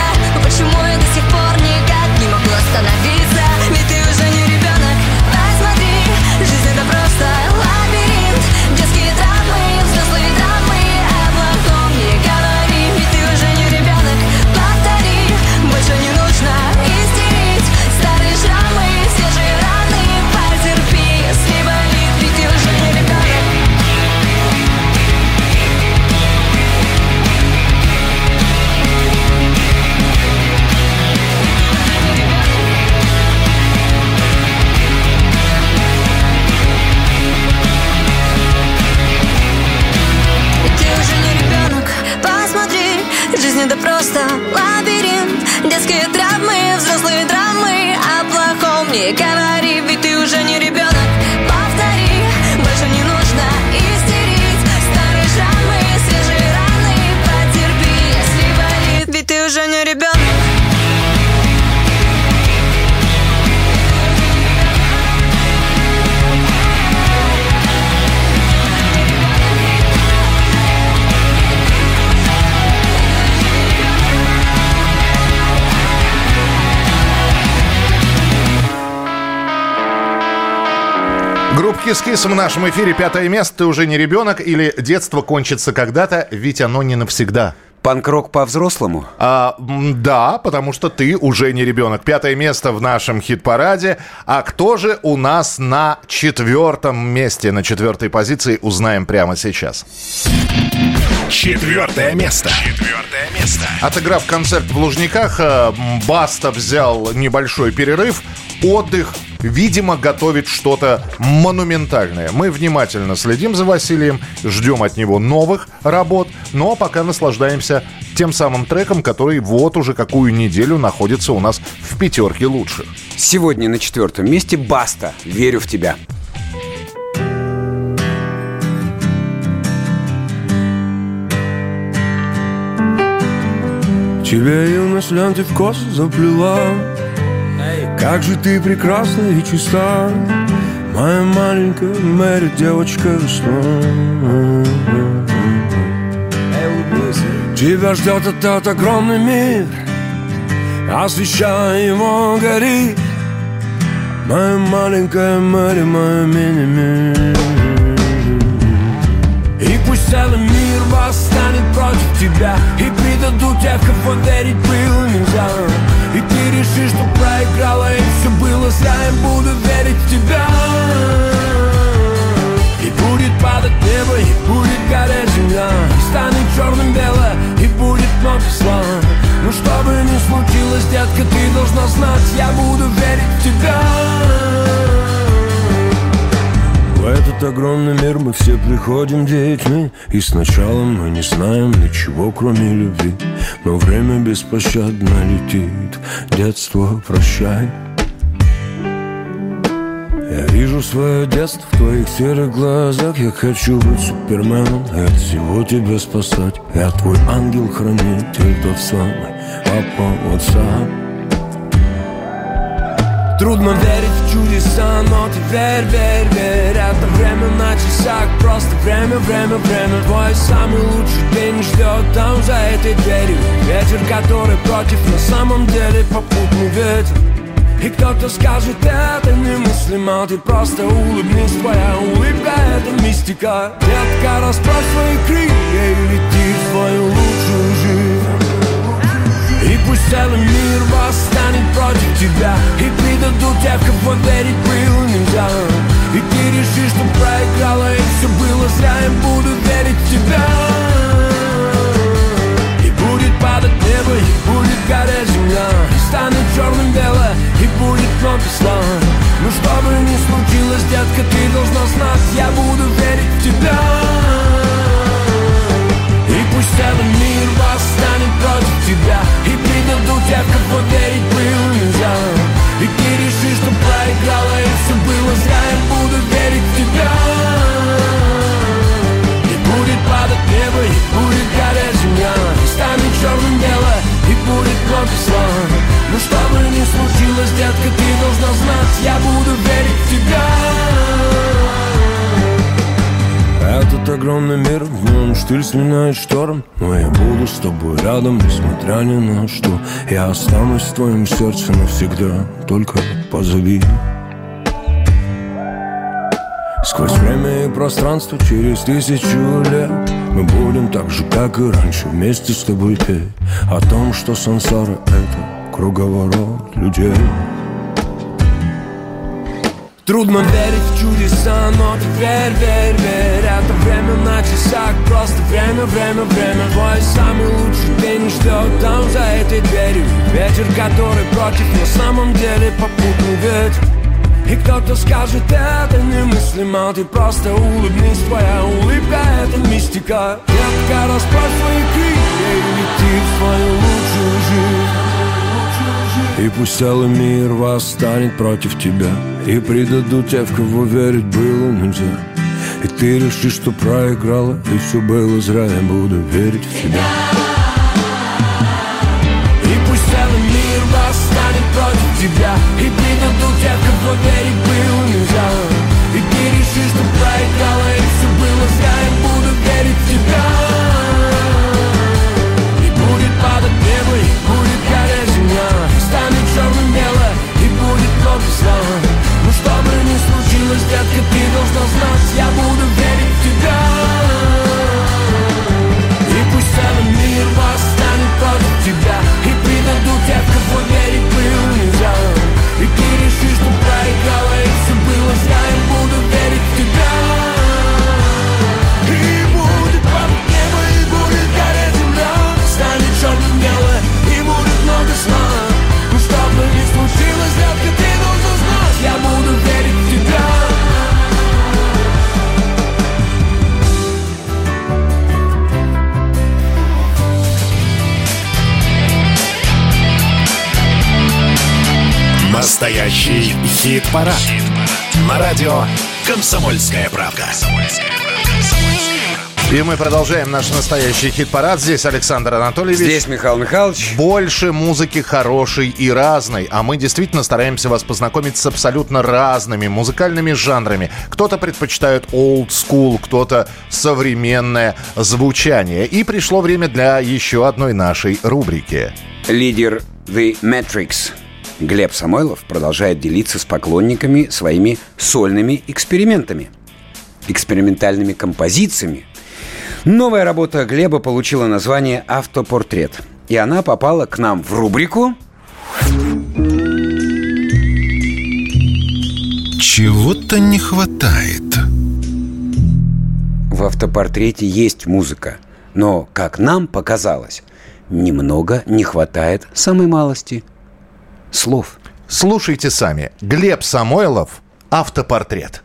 почему я до сих пор никак не могу остановиться Кис-Кис в нашем эфире. Пятое место. Ты уже не ребенок или детство кончится когда-то, ведь оно не навсегда. Панк-рок по-взрослому? А, да, потому что ты уже не ребенок. Пятое место в нашем хит-параде. А кто же у нас на четвертом месте, на четвертой позиции, узнаем прямо сейчас. Четвертое место. Четвертое место. Отыграв концерт в Лужниках, э, Баста взял небольшой перерыв, отдых, видимо, готовит что-то монументальное. Мы внимательно следим за Василием, ждем от него новых работ, но пока наслаждаемся тем самым треком, который вот уже какую неделю находится у нас в пятерке лучших. Сегодня на четвертом месте Баста. Верю в тебя. Тебе юность ленты в косу заплела Как же ты прекрасна и чиста Моя маленькая Мэри, девочка весна Тебя ждет этот огромный мир Освещая его горит Моя маленькая Мэри, моя мини-мир. И пусть целый мир восстанет против тебя И предадут тех, кого верить было нельзя И ты решишь, что проиграла и все было зря Я буду верить в тебя. И будет падать небо, и будет гореть земля И станет черным бело, и будет много зла. Но что бы ни случилось, детка, ты должна знать Я буду верить в тебя этот огромный мир мы все приходим детьми. И сначала мы не знаем ничего, кроме любви. Но время беспощадно летит. Детство, прощай. Я вижу свое детство в твоих серых глазах. Я хочу быть суперменом и от всего тебя спасать. Я твой ангел-хранитель, тот самый Папа, WhatsApp Трудно верить в чудеса, но ты верь, верь, верь. Это время на часах, просто время, время, время. Твой самый лучший день ждет там за этой дверью. Ветер, который против, на самом деле попутный ветер. И кто-то скажет, это немыслимо Ты просто улыбнись, твоя улыбка это мистика. Детка, расправь свои крылья и лети в свою и пусть целый мир восстанет против тебя И предадут тех, в кого верить было нельзя И ты решишь, что проиграла и все было зря Я буду верить в тебя И будет падать небо, и будет гореть земля И станет черным бело, и будет много зла Но что бы ни случилось, детка, ты должна знать Я буду верить в тебя и пусть целый мир тебя И предадут тех, в кого верить было нельзя И ты решишь, что проиграла и все было зря Я буду верить в тебя. И будет падать небо, и будет гореть земля. И станет черным дело, и будет много зла. Но что бы ни случилось, детка, ты должна знать Я буду верить в тебя огромный мир, в нем штиль сменяет шторм. Но я буду с тобой рядом, несмотря ни на что. Я останусь в твоем сердце навсегда, только позови. Сквозь время и пространство через тысячу лет Мы будем так же, как и раньше, вместе с тобой петь О том, что сансара — это круговорот людей Трудно верить в чудеса, но ты верь, верь, верь Это время на часах, просто время, время, время. Твой самый лучший день ждет там за этой дверью. Ветер, который против, на самом деле попутный ветер. И кто-то скажет, это немыслимо Ты просто улыбнись, твоя улыбка — это мистика. Детка, расправь свои крылья и лети в свою лучшую жизнь И пусть целый мир восстанет против тебя И предадут те, в кого верить было нельзя. И ты решишь, что проиграла И все было зря, я буду верить в тебя хит-парад. На радио «Комсомольская правда». И мы продолжаем наш настоящий хит-парад. Здесь Александр Анатольевич. Здесь Михаил Михайлович. Больше музыки хорошей и разной. А мы действительно стараемся вас познакомить с абсолютно разными музыкальными жанрами. Кто-то предпочитает old school, кто-то современное звучание. И пришло время для еще одной нашей рубрики. Лидер The Matrix Глеб Самойлов продолжает делиться с поклонниками своими сольными экспериментами. Экспериментальными композициями. Новая работа Глеба получила название «Автопортрет». И она попала к нам в рубрику Чего-то не хватает. В автопортрете есть музыка, но, как нам показалось, немного не хватает самой малости слов. Слушайте сами. Глеб Самойлов «Автопортрет».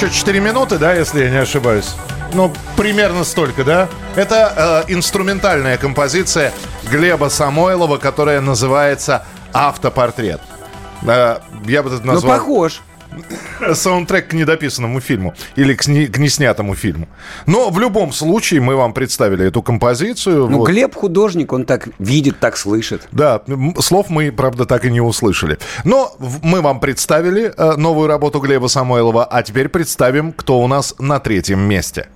Еще 4 минуты, да, если я не ошибаюсь. Ну, примерно столько, да? Это э, инструментальная композиция Глеба Самойлова, которая называется «Автопортрет». Э, я бы это Ну, назвал... похож. Саундтрек к недописанному фильму или к, сни- к неснятому фильму. Но в любом случае мы вам представили эту композицию. Ну, Вот. Глеб художник, он так видит, так слышит. Да, слов мы, правда, так и не услышали. Но мы вам представили э, новую работу Глеба Самойлова, а теперь представим, кто у нас на третьем месте.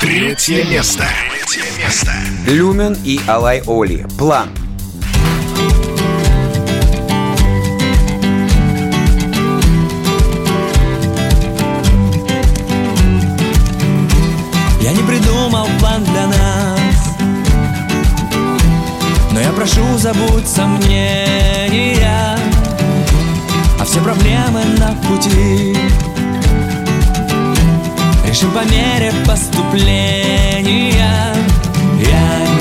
Третье место. Третье место. Люмен и Алай Оли. План. Прошу, забудь сомнения А все проблемы на пути. Решим по мере поступления. Я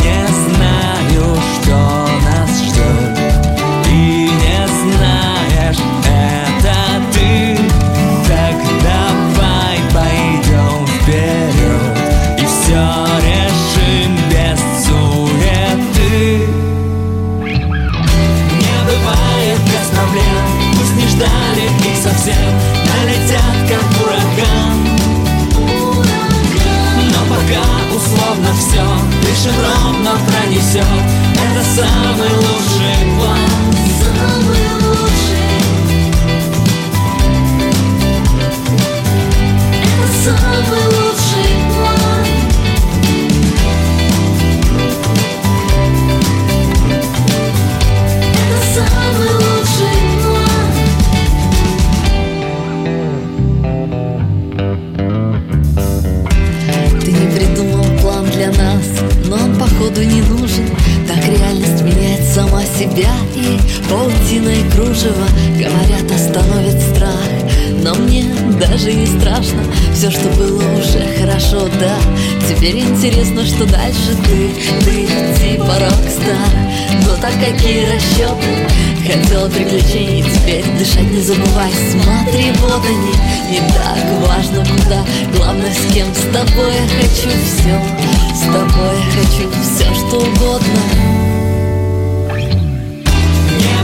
ровно пронесет Это самый лучший план. Самый лучший Это самый лучший себя И паутиной кружева, говорят, остановит страх. Но мне даже не страшно, все, что было уже хорошо, да. Теперь интересно, что дальше ты, ты типа рок-стар. Но так какие расчеты, хотела приключений Теперь дышать не забывай, смотри, вот они. Не так важно куда, главное с кем? С тобой я хочу все, с тобой я хочу все, что угодно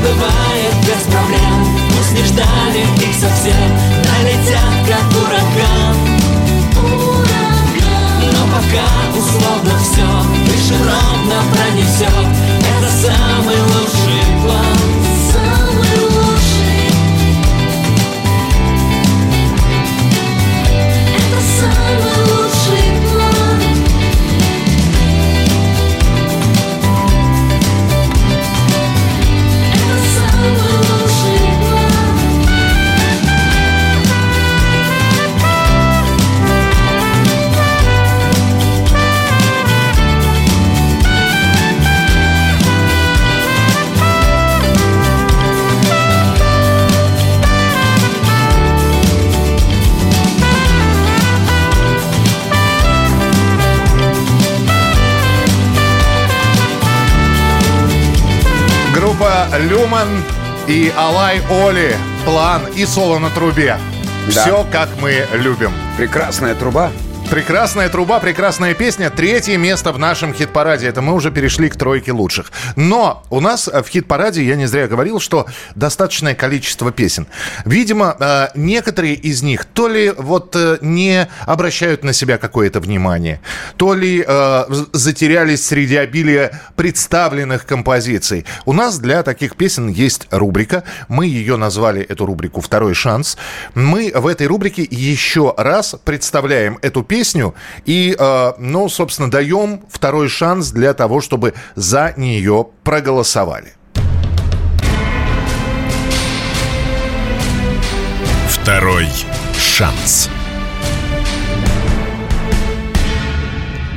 бывает без проблем. Пусть не ждали их совсем Налетят как ураган. Но пока условно все Выше ровно пронесет Это самый лучший план Люман и Алай Оли. План и соло на трубе. Да. Все, как мы любим. Прекрасная труба. Прекрасная труба, прекрасная песня. Третье место в нашем хит-параде. Это мы уже перешли к тройке лучших. Но у нас в хит-параде, я не зря говорил, что достаточное количество песен. Видимо, э, некоторые из них то ли вот э, не обращают на себя какое-то внимание, то ли э, затерялись среди обилия представленных композиций. У нас для таких песен есть рубрика. Мы ее назвали, эту рубрику «Второй шанс». Мы в этой рубрике еще раз представляем эту песню и, э, ну, собственно, даем второй шанс для того, чтобы за нее проголосовали. Второй шанс.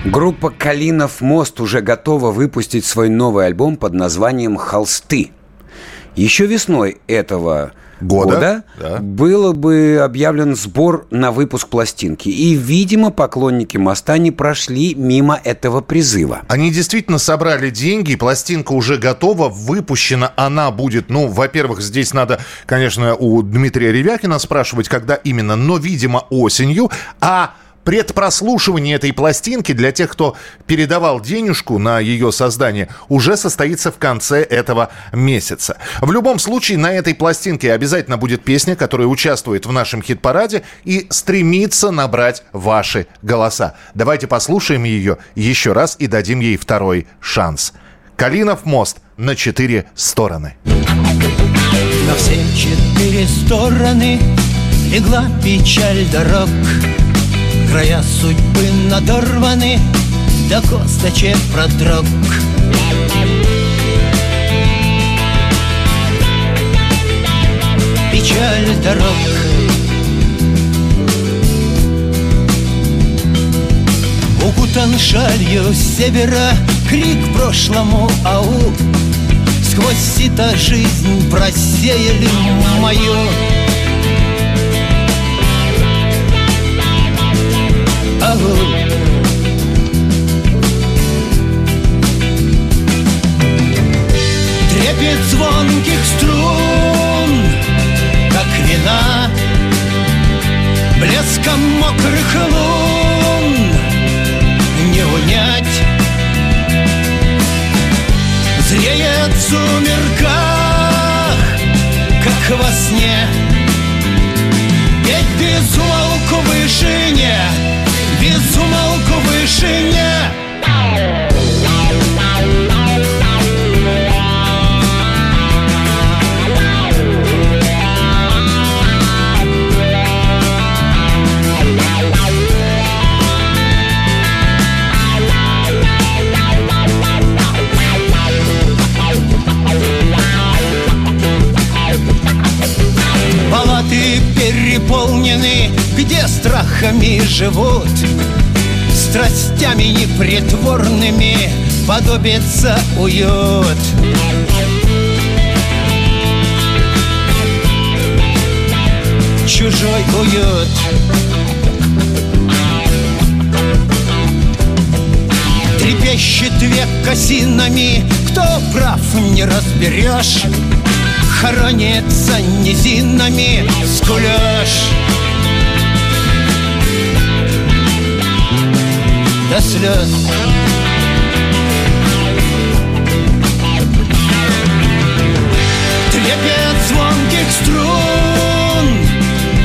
Группа «Калинов мост» уже готова выпустить свой новый альбом под названием «Холсты». Еще весной этого Года, года, да. было бы объявлен сбор на выпуск пластинки. И, видимо, поклонники моста не прошли мимо этого призыва. Они действительно собрали деньги, пластинка уже готова, выпущена она будет, ну, во-первых, здесь надо, конечно, у Дмитрия Ревякина спрашивать, когда именно, но, видимо, осенью, а предпрослушивание этой пластинки для тех, кто передавал денежку на ее создание, уже состоится в конце этого месяца. В любом случае, на этой пластинке обязательно будет песня, которая участвует в нашем хит-параде и стремится набрать ваши голоса. Давайте послушаем ее еще раз и дадим ей второй шанс. Калинов мост на четыре стороны. На все четыре стороны легла печаль дорог Края судьбы надорваны, до косточек продрог. Печаль дорог. Укутан шалью севера Крик прошлому ау. Сквозь сито жизнь просеяли мою Трепет звонких струн Как вина Блеском мокрых лун. Не унять. Зреет сумерках Как во сне. Петь без умолку в вышине без умолку в вышине. Палаты переполнены страстями живут Страстями непритворными подобится уют. Чужой уют. Трепещет век осинами Кто прав, не разберешь. Хоронится низинами скулешь До слез. Трепет звонких струн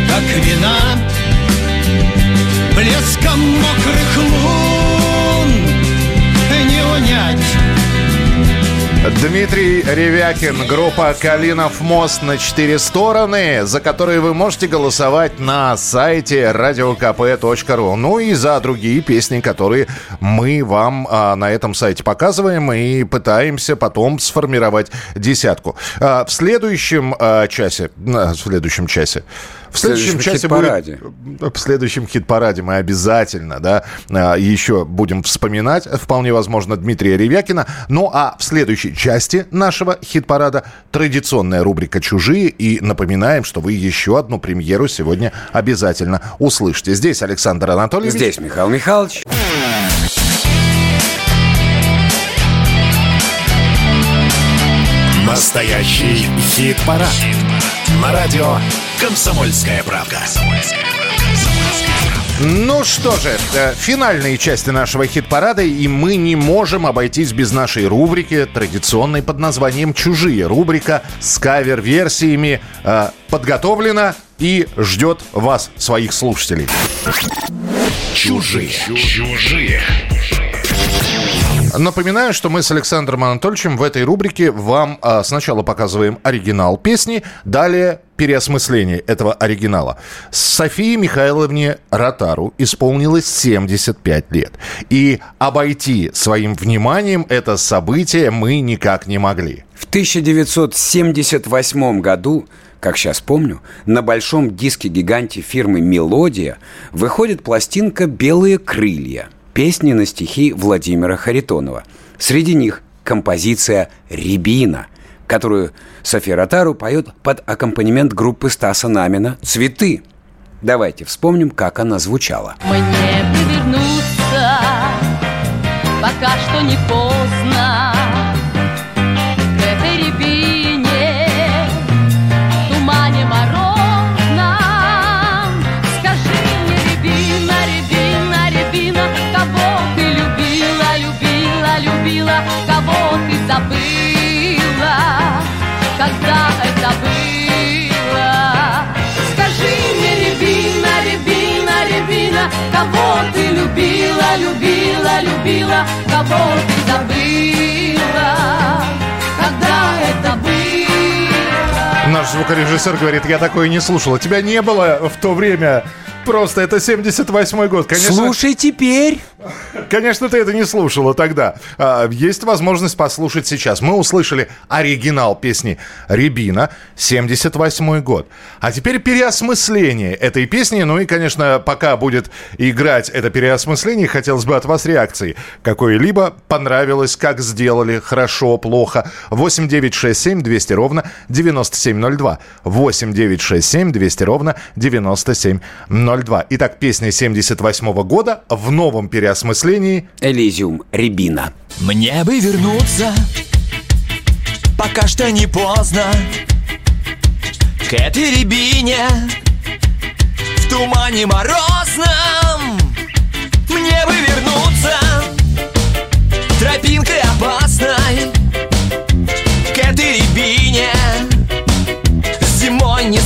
Как вина Блеском мокрых лун Дмитрий Ревякин, группа «Калинов мост» на четыре стороны, за которые вы можете голосовать на сайте radiokp.ru. Ну и за другие песни, которые мы вам а, на этом сайте показываем и пытаемся потом сформировать десятку. А, в следующем а, часе, а, в следующем часе, в следующем следующем часе хит-параде. будет- в следующем хит-параде мы обязательно, да, а, еще будем вспоминать, вполне возможно, Дмитрия Ревякина. Ну а в следующей части нашего хит-парада традиционная рубрика «Чужие». И напоминаем, что вы еще одну премьеру сегодня обязательно услышите. Здесь Александр Анатольевич. Здесь Михаил Михайлович. Настоящий хит-парад. На радио «Комсомольская правда». Ну что же, э, финальные части нашего хит-парада, и мы не можем обойтись без нашей рубрики, традиционной под названием «Чужие». Рубрика с кавер-версиями э, подготовлена и ждет вас, своих слушателей. Чужие. Чужие. Напоминаю, что мы с Александром Анатольевичем в этой рубрике вам а, сначала показываем оригинал песни, далее переосмысление этого оригинала. Софии Михайловне Ротару исполнилось 75 лет. И обойти своим вниманием это событие мы никак не могли. В 1978 году, как сейчас помню, на большом диске-гиганте фирмы «Мелодия» выходит пластинка «Белые крылья» песни на стихи Владимира Харитонова. Среди них композиция «Рябина», которую София Ротару поет под аккомпанемент группы Стаса Намина «Цветы». Давайте вспомним, как она звучала. Мне бы вернуться, пока что не поздно любила Кого ты забыла, когда это было Наш звукорежиссер говорит, я такое не слушала. Тебя не было в то время. Просто это 78-й год. Конечно, Слушай теперь. Конечно, ты это не слушала тогда. А, Есть возможность послушать сейчас. Мы услышали оригинал песни «Рябина», 78 год. А теперь переосмысление этой песни. Ну и, конечно, пока будет играть это переосмысление, хотелось бы от вас реакции. Какой-либо понравилось, как сделали, хорошо, плохо. 8 9 6 7 200 ровно 9702. 8 9 6 7 200 ровно 9702. Итак, песня 78 года в новом переосмыслении Элизиум Рябина. Мне бы вернуться, пока что не поздно. К этой рябине в тумане морозном. Мне бы вернуться. Тропинкой опасной. К этой рябине зимой не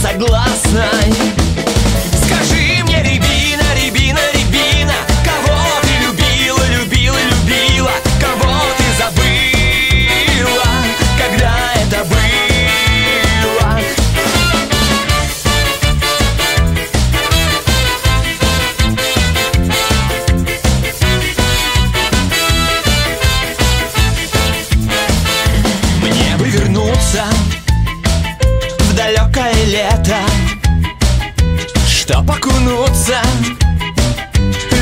легко покунуться.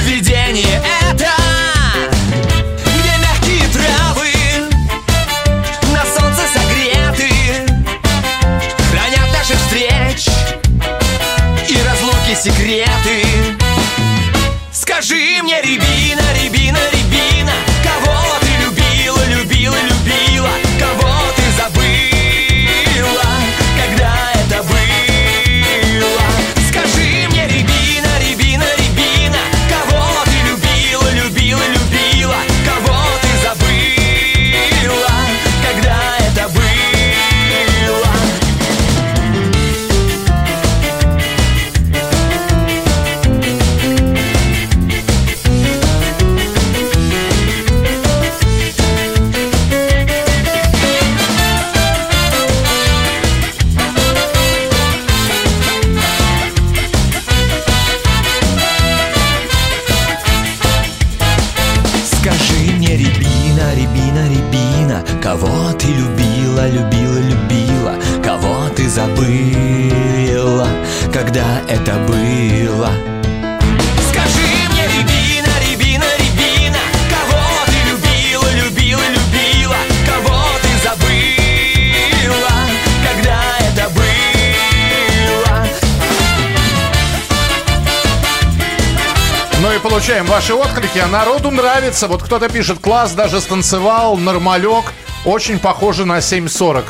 Видение это. Где мягкие травы На солнце согреты. Хранят наши встреч И разлуки секреты. Скажи мне, рябина, рябина, рябина. Мне, рябина, рябина, рябина Кого ты любила, любила, любила Кого ты забыла, когда это было получаем ваши отклики, а народу нравится. Вот кто-то пишет, класс, даже станцевал, нормалек, очень похоже на 7.40.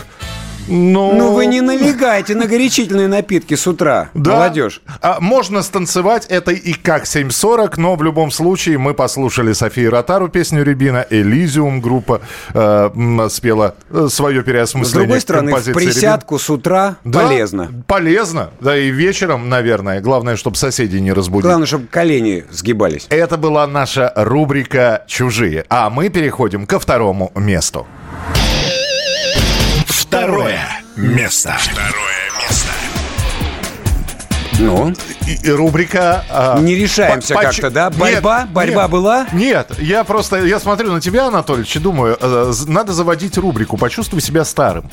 Ну, Ну вы не налегайте на горячительные напитки с утра, Да. молодежь. А, можно станцевать это и как 7.40, но в любом случае мы послушали Софию Ротару песню «Рябина», «Элизиум» группа э, спела э, свое С переосмысление другой стороны, в присядку с утра Да, полезно. Полезно, да и вечером, наверное. Главное, чтобы соседей не разбудить. Главное, чтобы колени сгибались. Это была наша рубрика «Чужие». А мы переходим ко второму месту. Второе место. Второе. Ну? И, и рубрика... а, Не решаемся по- по- как-то, да? Нет, Борьба? Борьба нет. была? Нет, я просто, я смотрю на тебя, Анатольевич, и думаю, э, надо заводить рубрику «Почувствуй себя старым».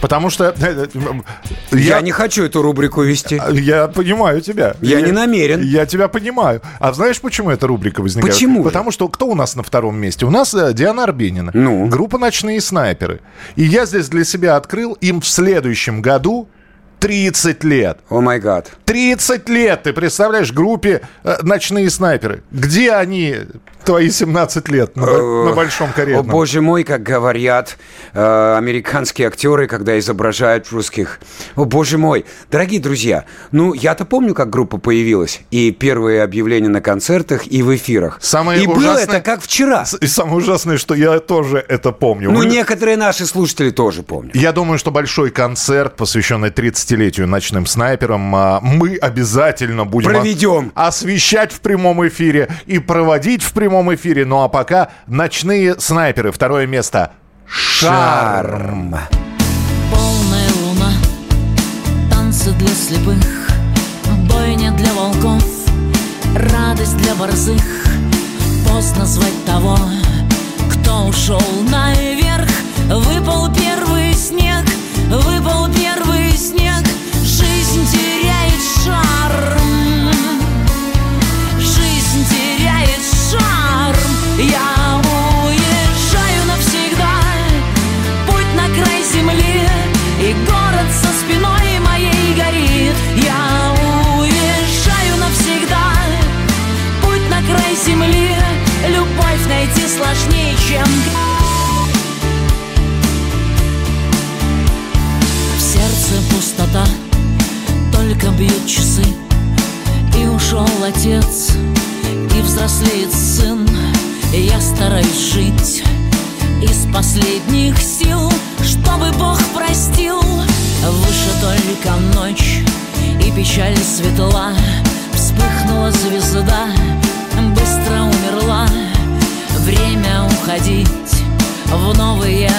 Потому что... э, э, Я, не хочу эту рубрику вести. Я понимаю тебя. Я не намерен. Я тебя понимаю. А знаешь, почему эта рубрика возникает? Почему? Потому что кто у нас на втором месте? У нас э, Диана Арбенина. Ну? Группа «Ночные снайперы». И я здесь для себя открыл, им в следующем году 30 лет. О май гад. 30 лет, ты представляешь, группе э, «Ночные снайперы». Где они, твои 17 лет, на, на большом О каретном? боже мой, как говорят э, американские актеры, когда изображают русских. О боже мой. Дорогие друзья, ну я-то помню, как группа появилась. И первые объявления на концертах, и в эфирах. Самое и было ужасное- это как вчера. И самое ужасное, что я тоже это помню. Ну, Вы- некоторые наши слушатели тоже помнят. Я думаю, что большой концерт, посвященный 30-летию ночным снайперам, а, мы обязательно будем Проведем. о- освещать в прямом эфире и проводить в прямом эфире. Ну а пока ночные снайперы. Второе место. Шарм. Полная луна, танцы для слепых, бойня для волков, радость для борзых. Поздно звать того, кто ушел наверх. Печаль светла, вспыхнула звезда, быстро умерла. Время уходить в новые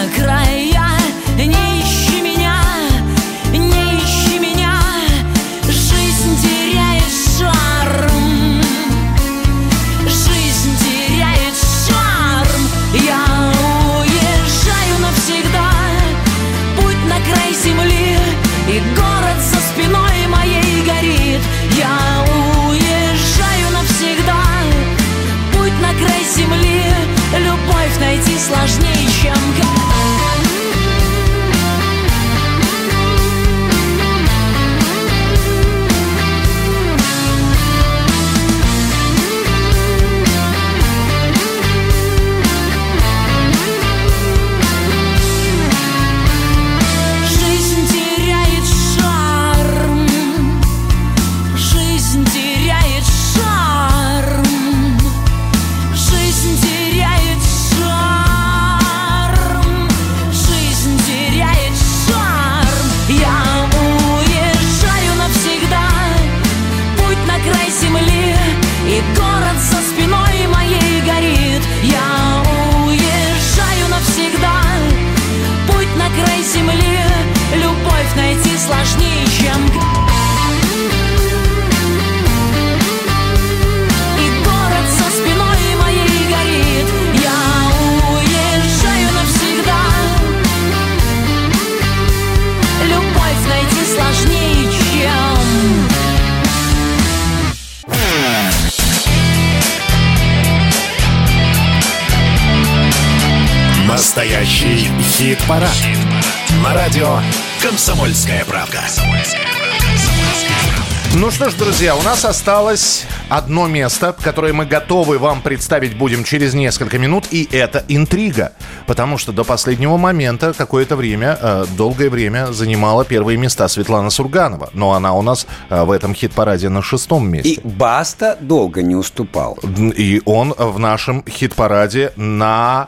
что ж, друзья, у нас осталось одно место, которое мы готовы вам представить будем через несколько минут, и это интрига. Потому что до последнего момента какое-то время, э, долгое время занимала первые места Светлана Сурганова. Но она у нас э, в этом хит-параде на шестом месте. И Баста долго не уступал. И он в нашем хит-параде на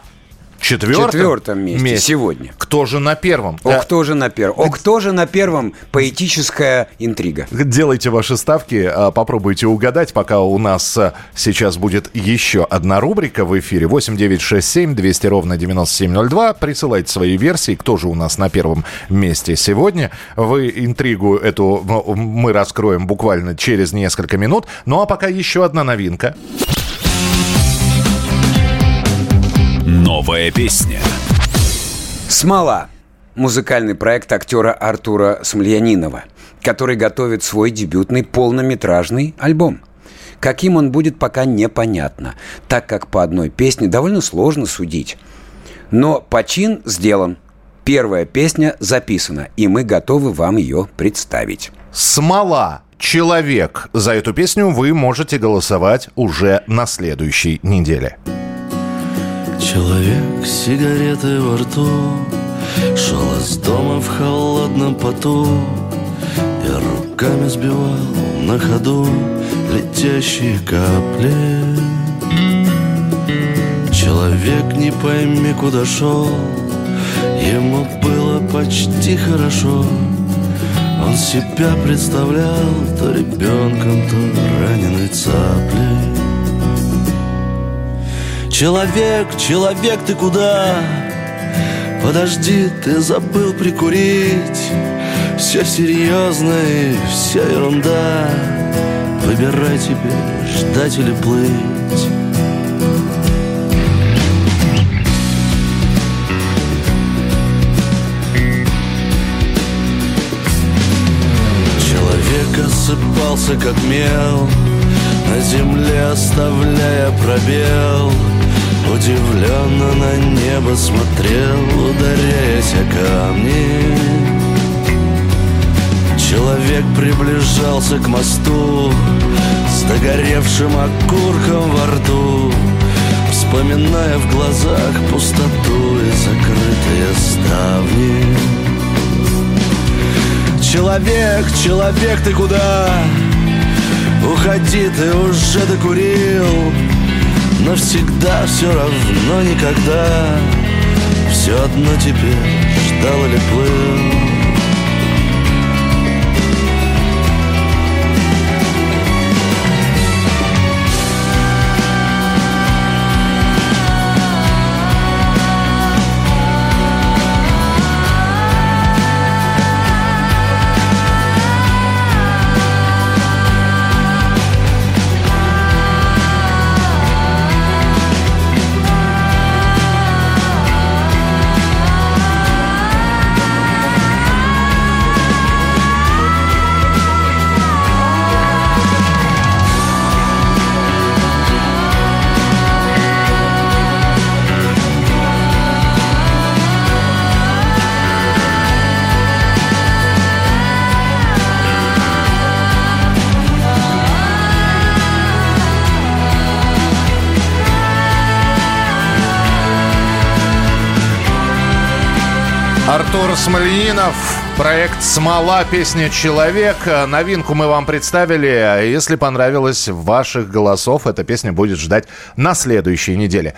четвертом, Четвертом месте сегодня. Кто же на первом? О, Э, кто же на первом? О, кто же на первом? Поэтическая интрига. Делайте ваши ставки, а, попробуйте угадать, пока у нас а, сейчас будет еще одна рубрика в эфире. 8967 200 ровно 9702. Присылайте свои версии, кто же у нас на первом месте сегодня. Вы интригу эту мы раскроем буквально через несколько минут. Ну а пока еще одна новинка. Новая песня. «Смола» – музыкальный проект актера Артура Смольянинова, который готовит свой дебютный полнометражный альбом. Каким он будет, пока непонятно, так как по одной песне довольно сложно судить. Но почин сделан. Первая песня записана, и мы готовы вам ее представить. «Смола. Человек». За эту песню вы можете голосовать уже на следующей неделе. Человек с сигаретой во рту Шел из дома в холодном поту Я руками сбивал на ходу Летящие капли. Человек не пойми куда шел Ему было почти хорошо. Он себя представлял То ребенком, то раненой цаплей Человек, человек, ты куда? Подожди, ты забыл прикурить. Все серьезно и вся ерунда. Выбирай теперь, ждать или плыть. Человек осыпался как мел На земле оставляя пробел Удивленно на небо смотрел, ударяясь о камни. Человек приближался к мосту С догоревшим окурком во рту Вспоминая в глазах пустоту и закрытые ставни. Человек, человек, ты куда? Уходи, ты уже докурил Навсегда все равно никогда. Все одно теперь ждал или плыл Смольянинов, проект «Смола», песня «Человек». Новинку мы вам представили. Если понравилось ваших голосов, эта песня будет ждать на следующей неделе.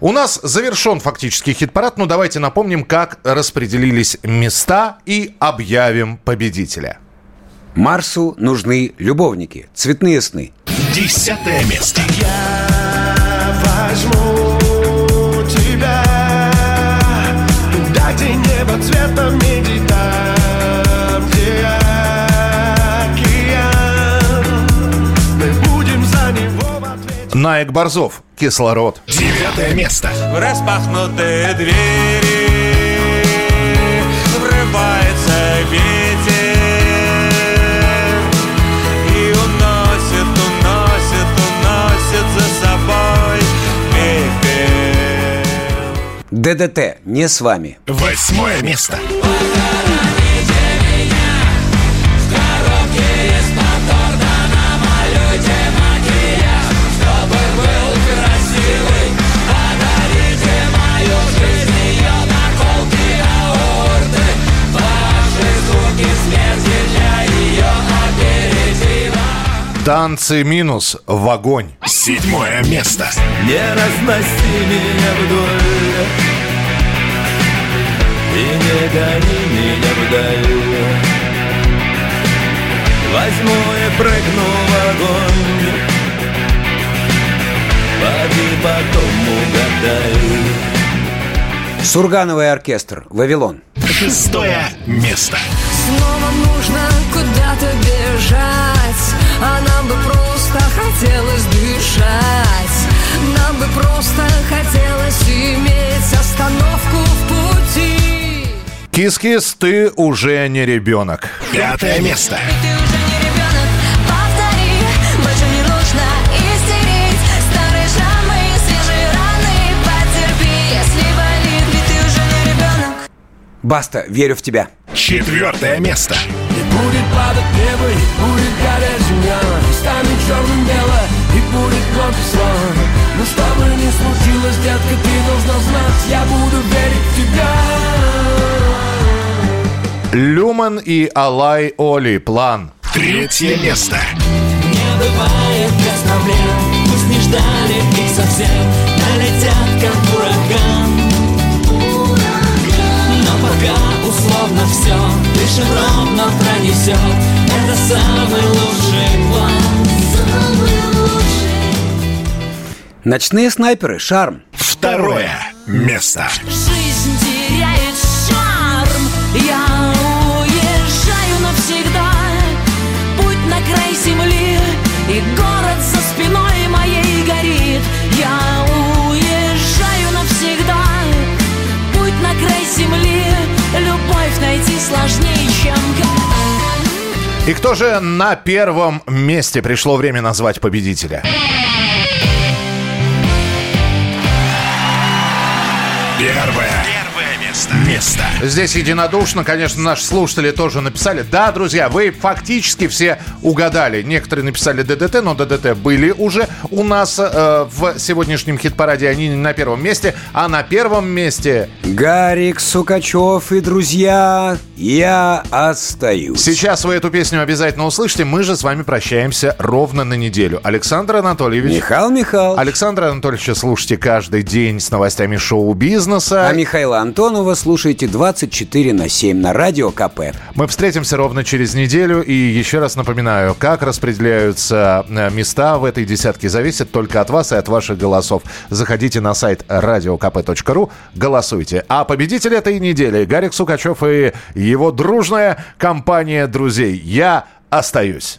У нас завершен фактически хит-парад, но давайте напомним, как распределились места и объявим победителя. Марсу нужны любовники, цветные сны. Десятое место. возьму тебя Туда, где небо цветом меди Там, где океан Мы будем за него в ответе Наек Борзов, «Кислород». Девятое место. В распахнутые двери Врывается ветер ДДТ не с вами. Восьмое место. Танцы минус в огонь. Седьмое место. Не разноси меня вдоль И не гони меня вдаль Возьму и прыгну в огонь Поди потом угадай Сургановый оркестр «Вавилон». Шестое место. Снова нужно куда-то бежать. А нам бы просто хотелось дышать. Нам бы просто хотелось иметь остановку в пути. Кис-кис, ты уже не ребенок. Пятое место. Ты уже не ребенок, повтори Больше не нужно истерить. Старые шрамы, свежие раны Потерпи, если болит Ведь ты уже не ребенок. Баста, верю в тебя. Четвертое место. И будет падать небо, и будет гореть земля И станет черным бело, и будет громкий слон Но что бы ни случилось, детка, ты должна знать Я буду верить в тебя Люман и Алай Оли. План. Третье место. Не бывает без проблем Пусть не ждали их совсем Налетят как ураган условно все Дышим ровно пронесет Это самый лучший план Самый лучший Ночные снайперы. Шарм. Второе место. Жизнь сложнее, чем И кто же на первом месте пришло время назвать победителя? Первое. Место. Место. Здесь единодушно, конечно, наши слушатели тоже написали. Да, друзья, вы фактически все угадали. Некоторые написали ДДТ, но ДДТ были уже у нас э, в сегодняшнем хит-параде. Они не на первом месте, а на первом месте... Гарик Сукачев и друзья, я остаюсь. Сейчас вы эту песню обязательно услышите. Мы же с вами прощаемся ровно на неделю. Александр Анатольевич. Михаил Михайлович. Александра Анатольевича слушайте каждый день с новостями шоу-бизнеса. А Михаила Антонова слушайте 24 на 7 на Радио КП. Мы встретимся ровно через неделю. И еще раз напоминаю, как распределяются э, места в этой десятке, зависит только от вас и от ваших голосов. Заходите на сайт radiokp.ru, голосуйте. А победитель этой недели Гарик Сукачев и его дружная компания друзей. Я остаюсь.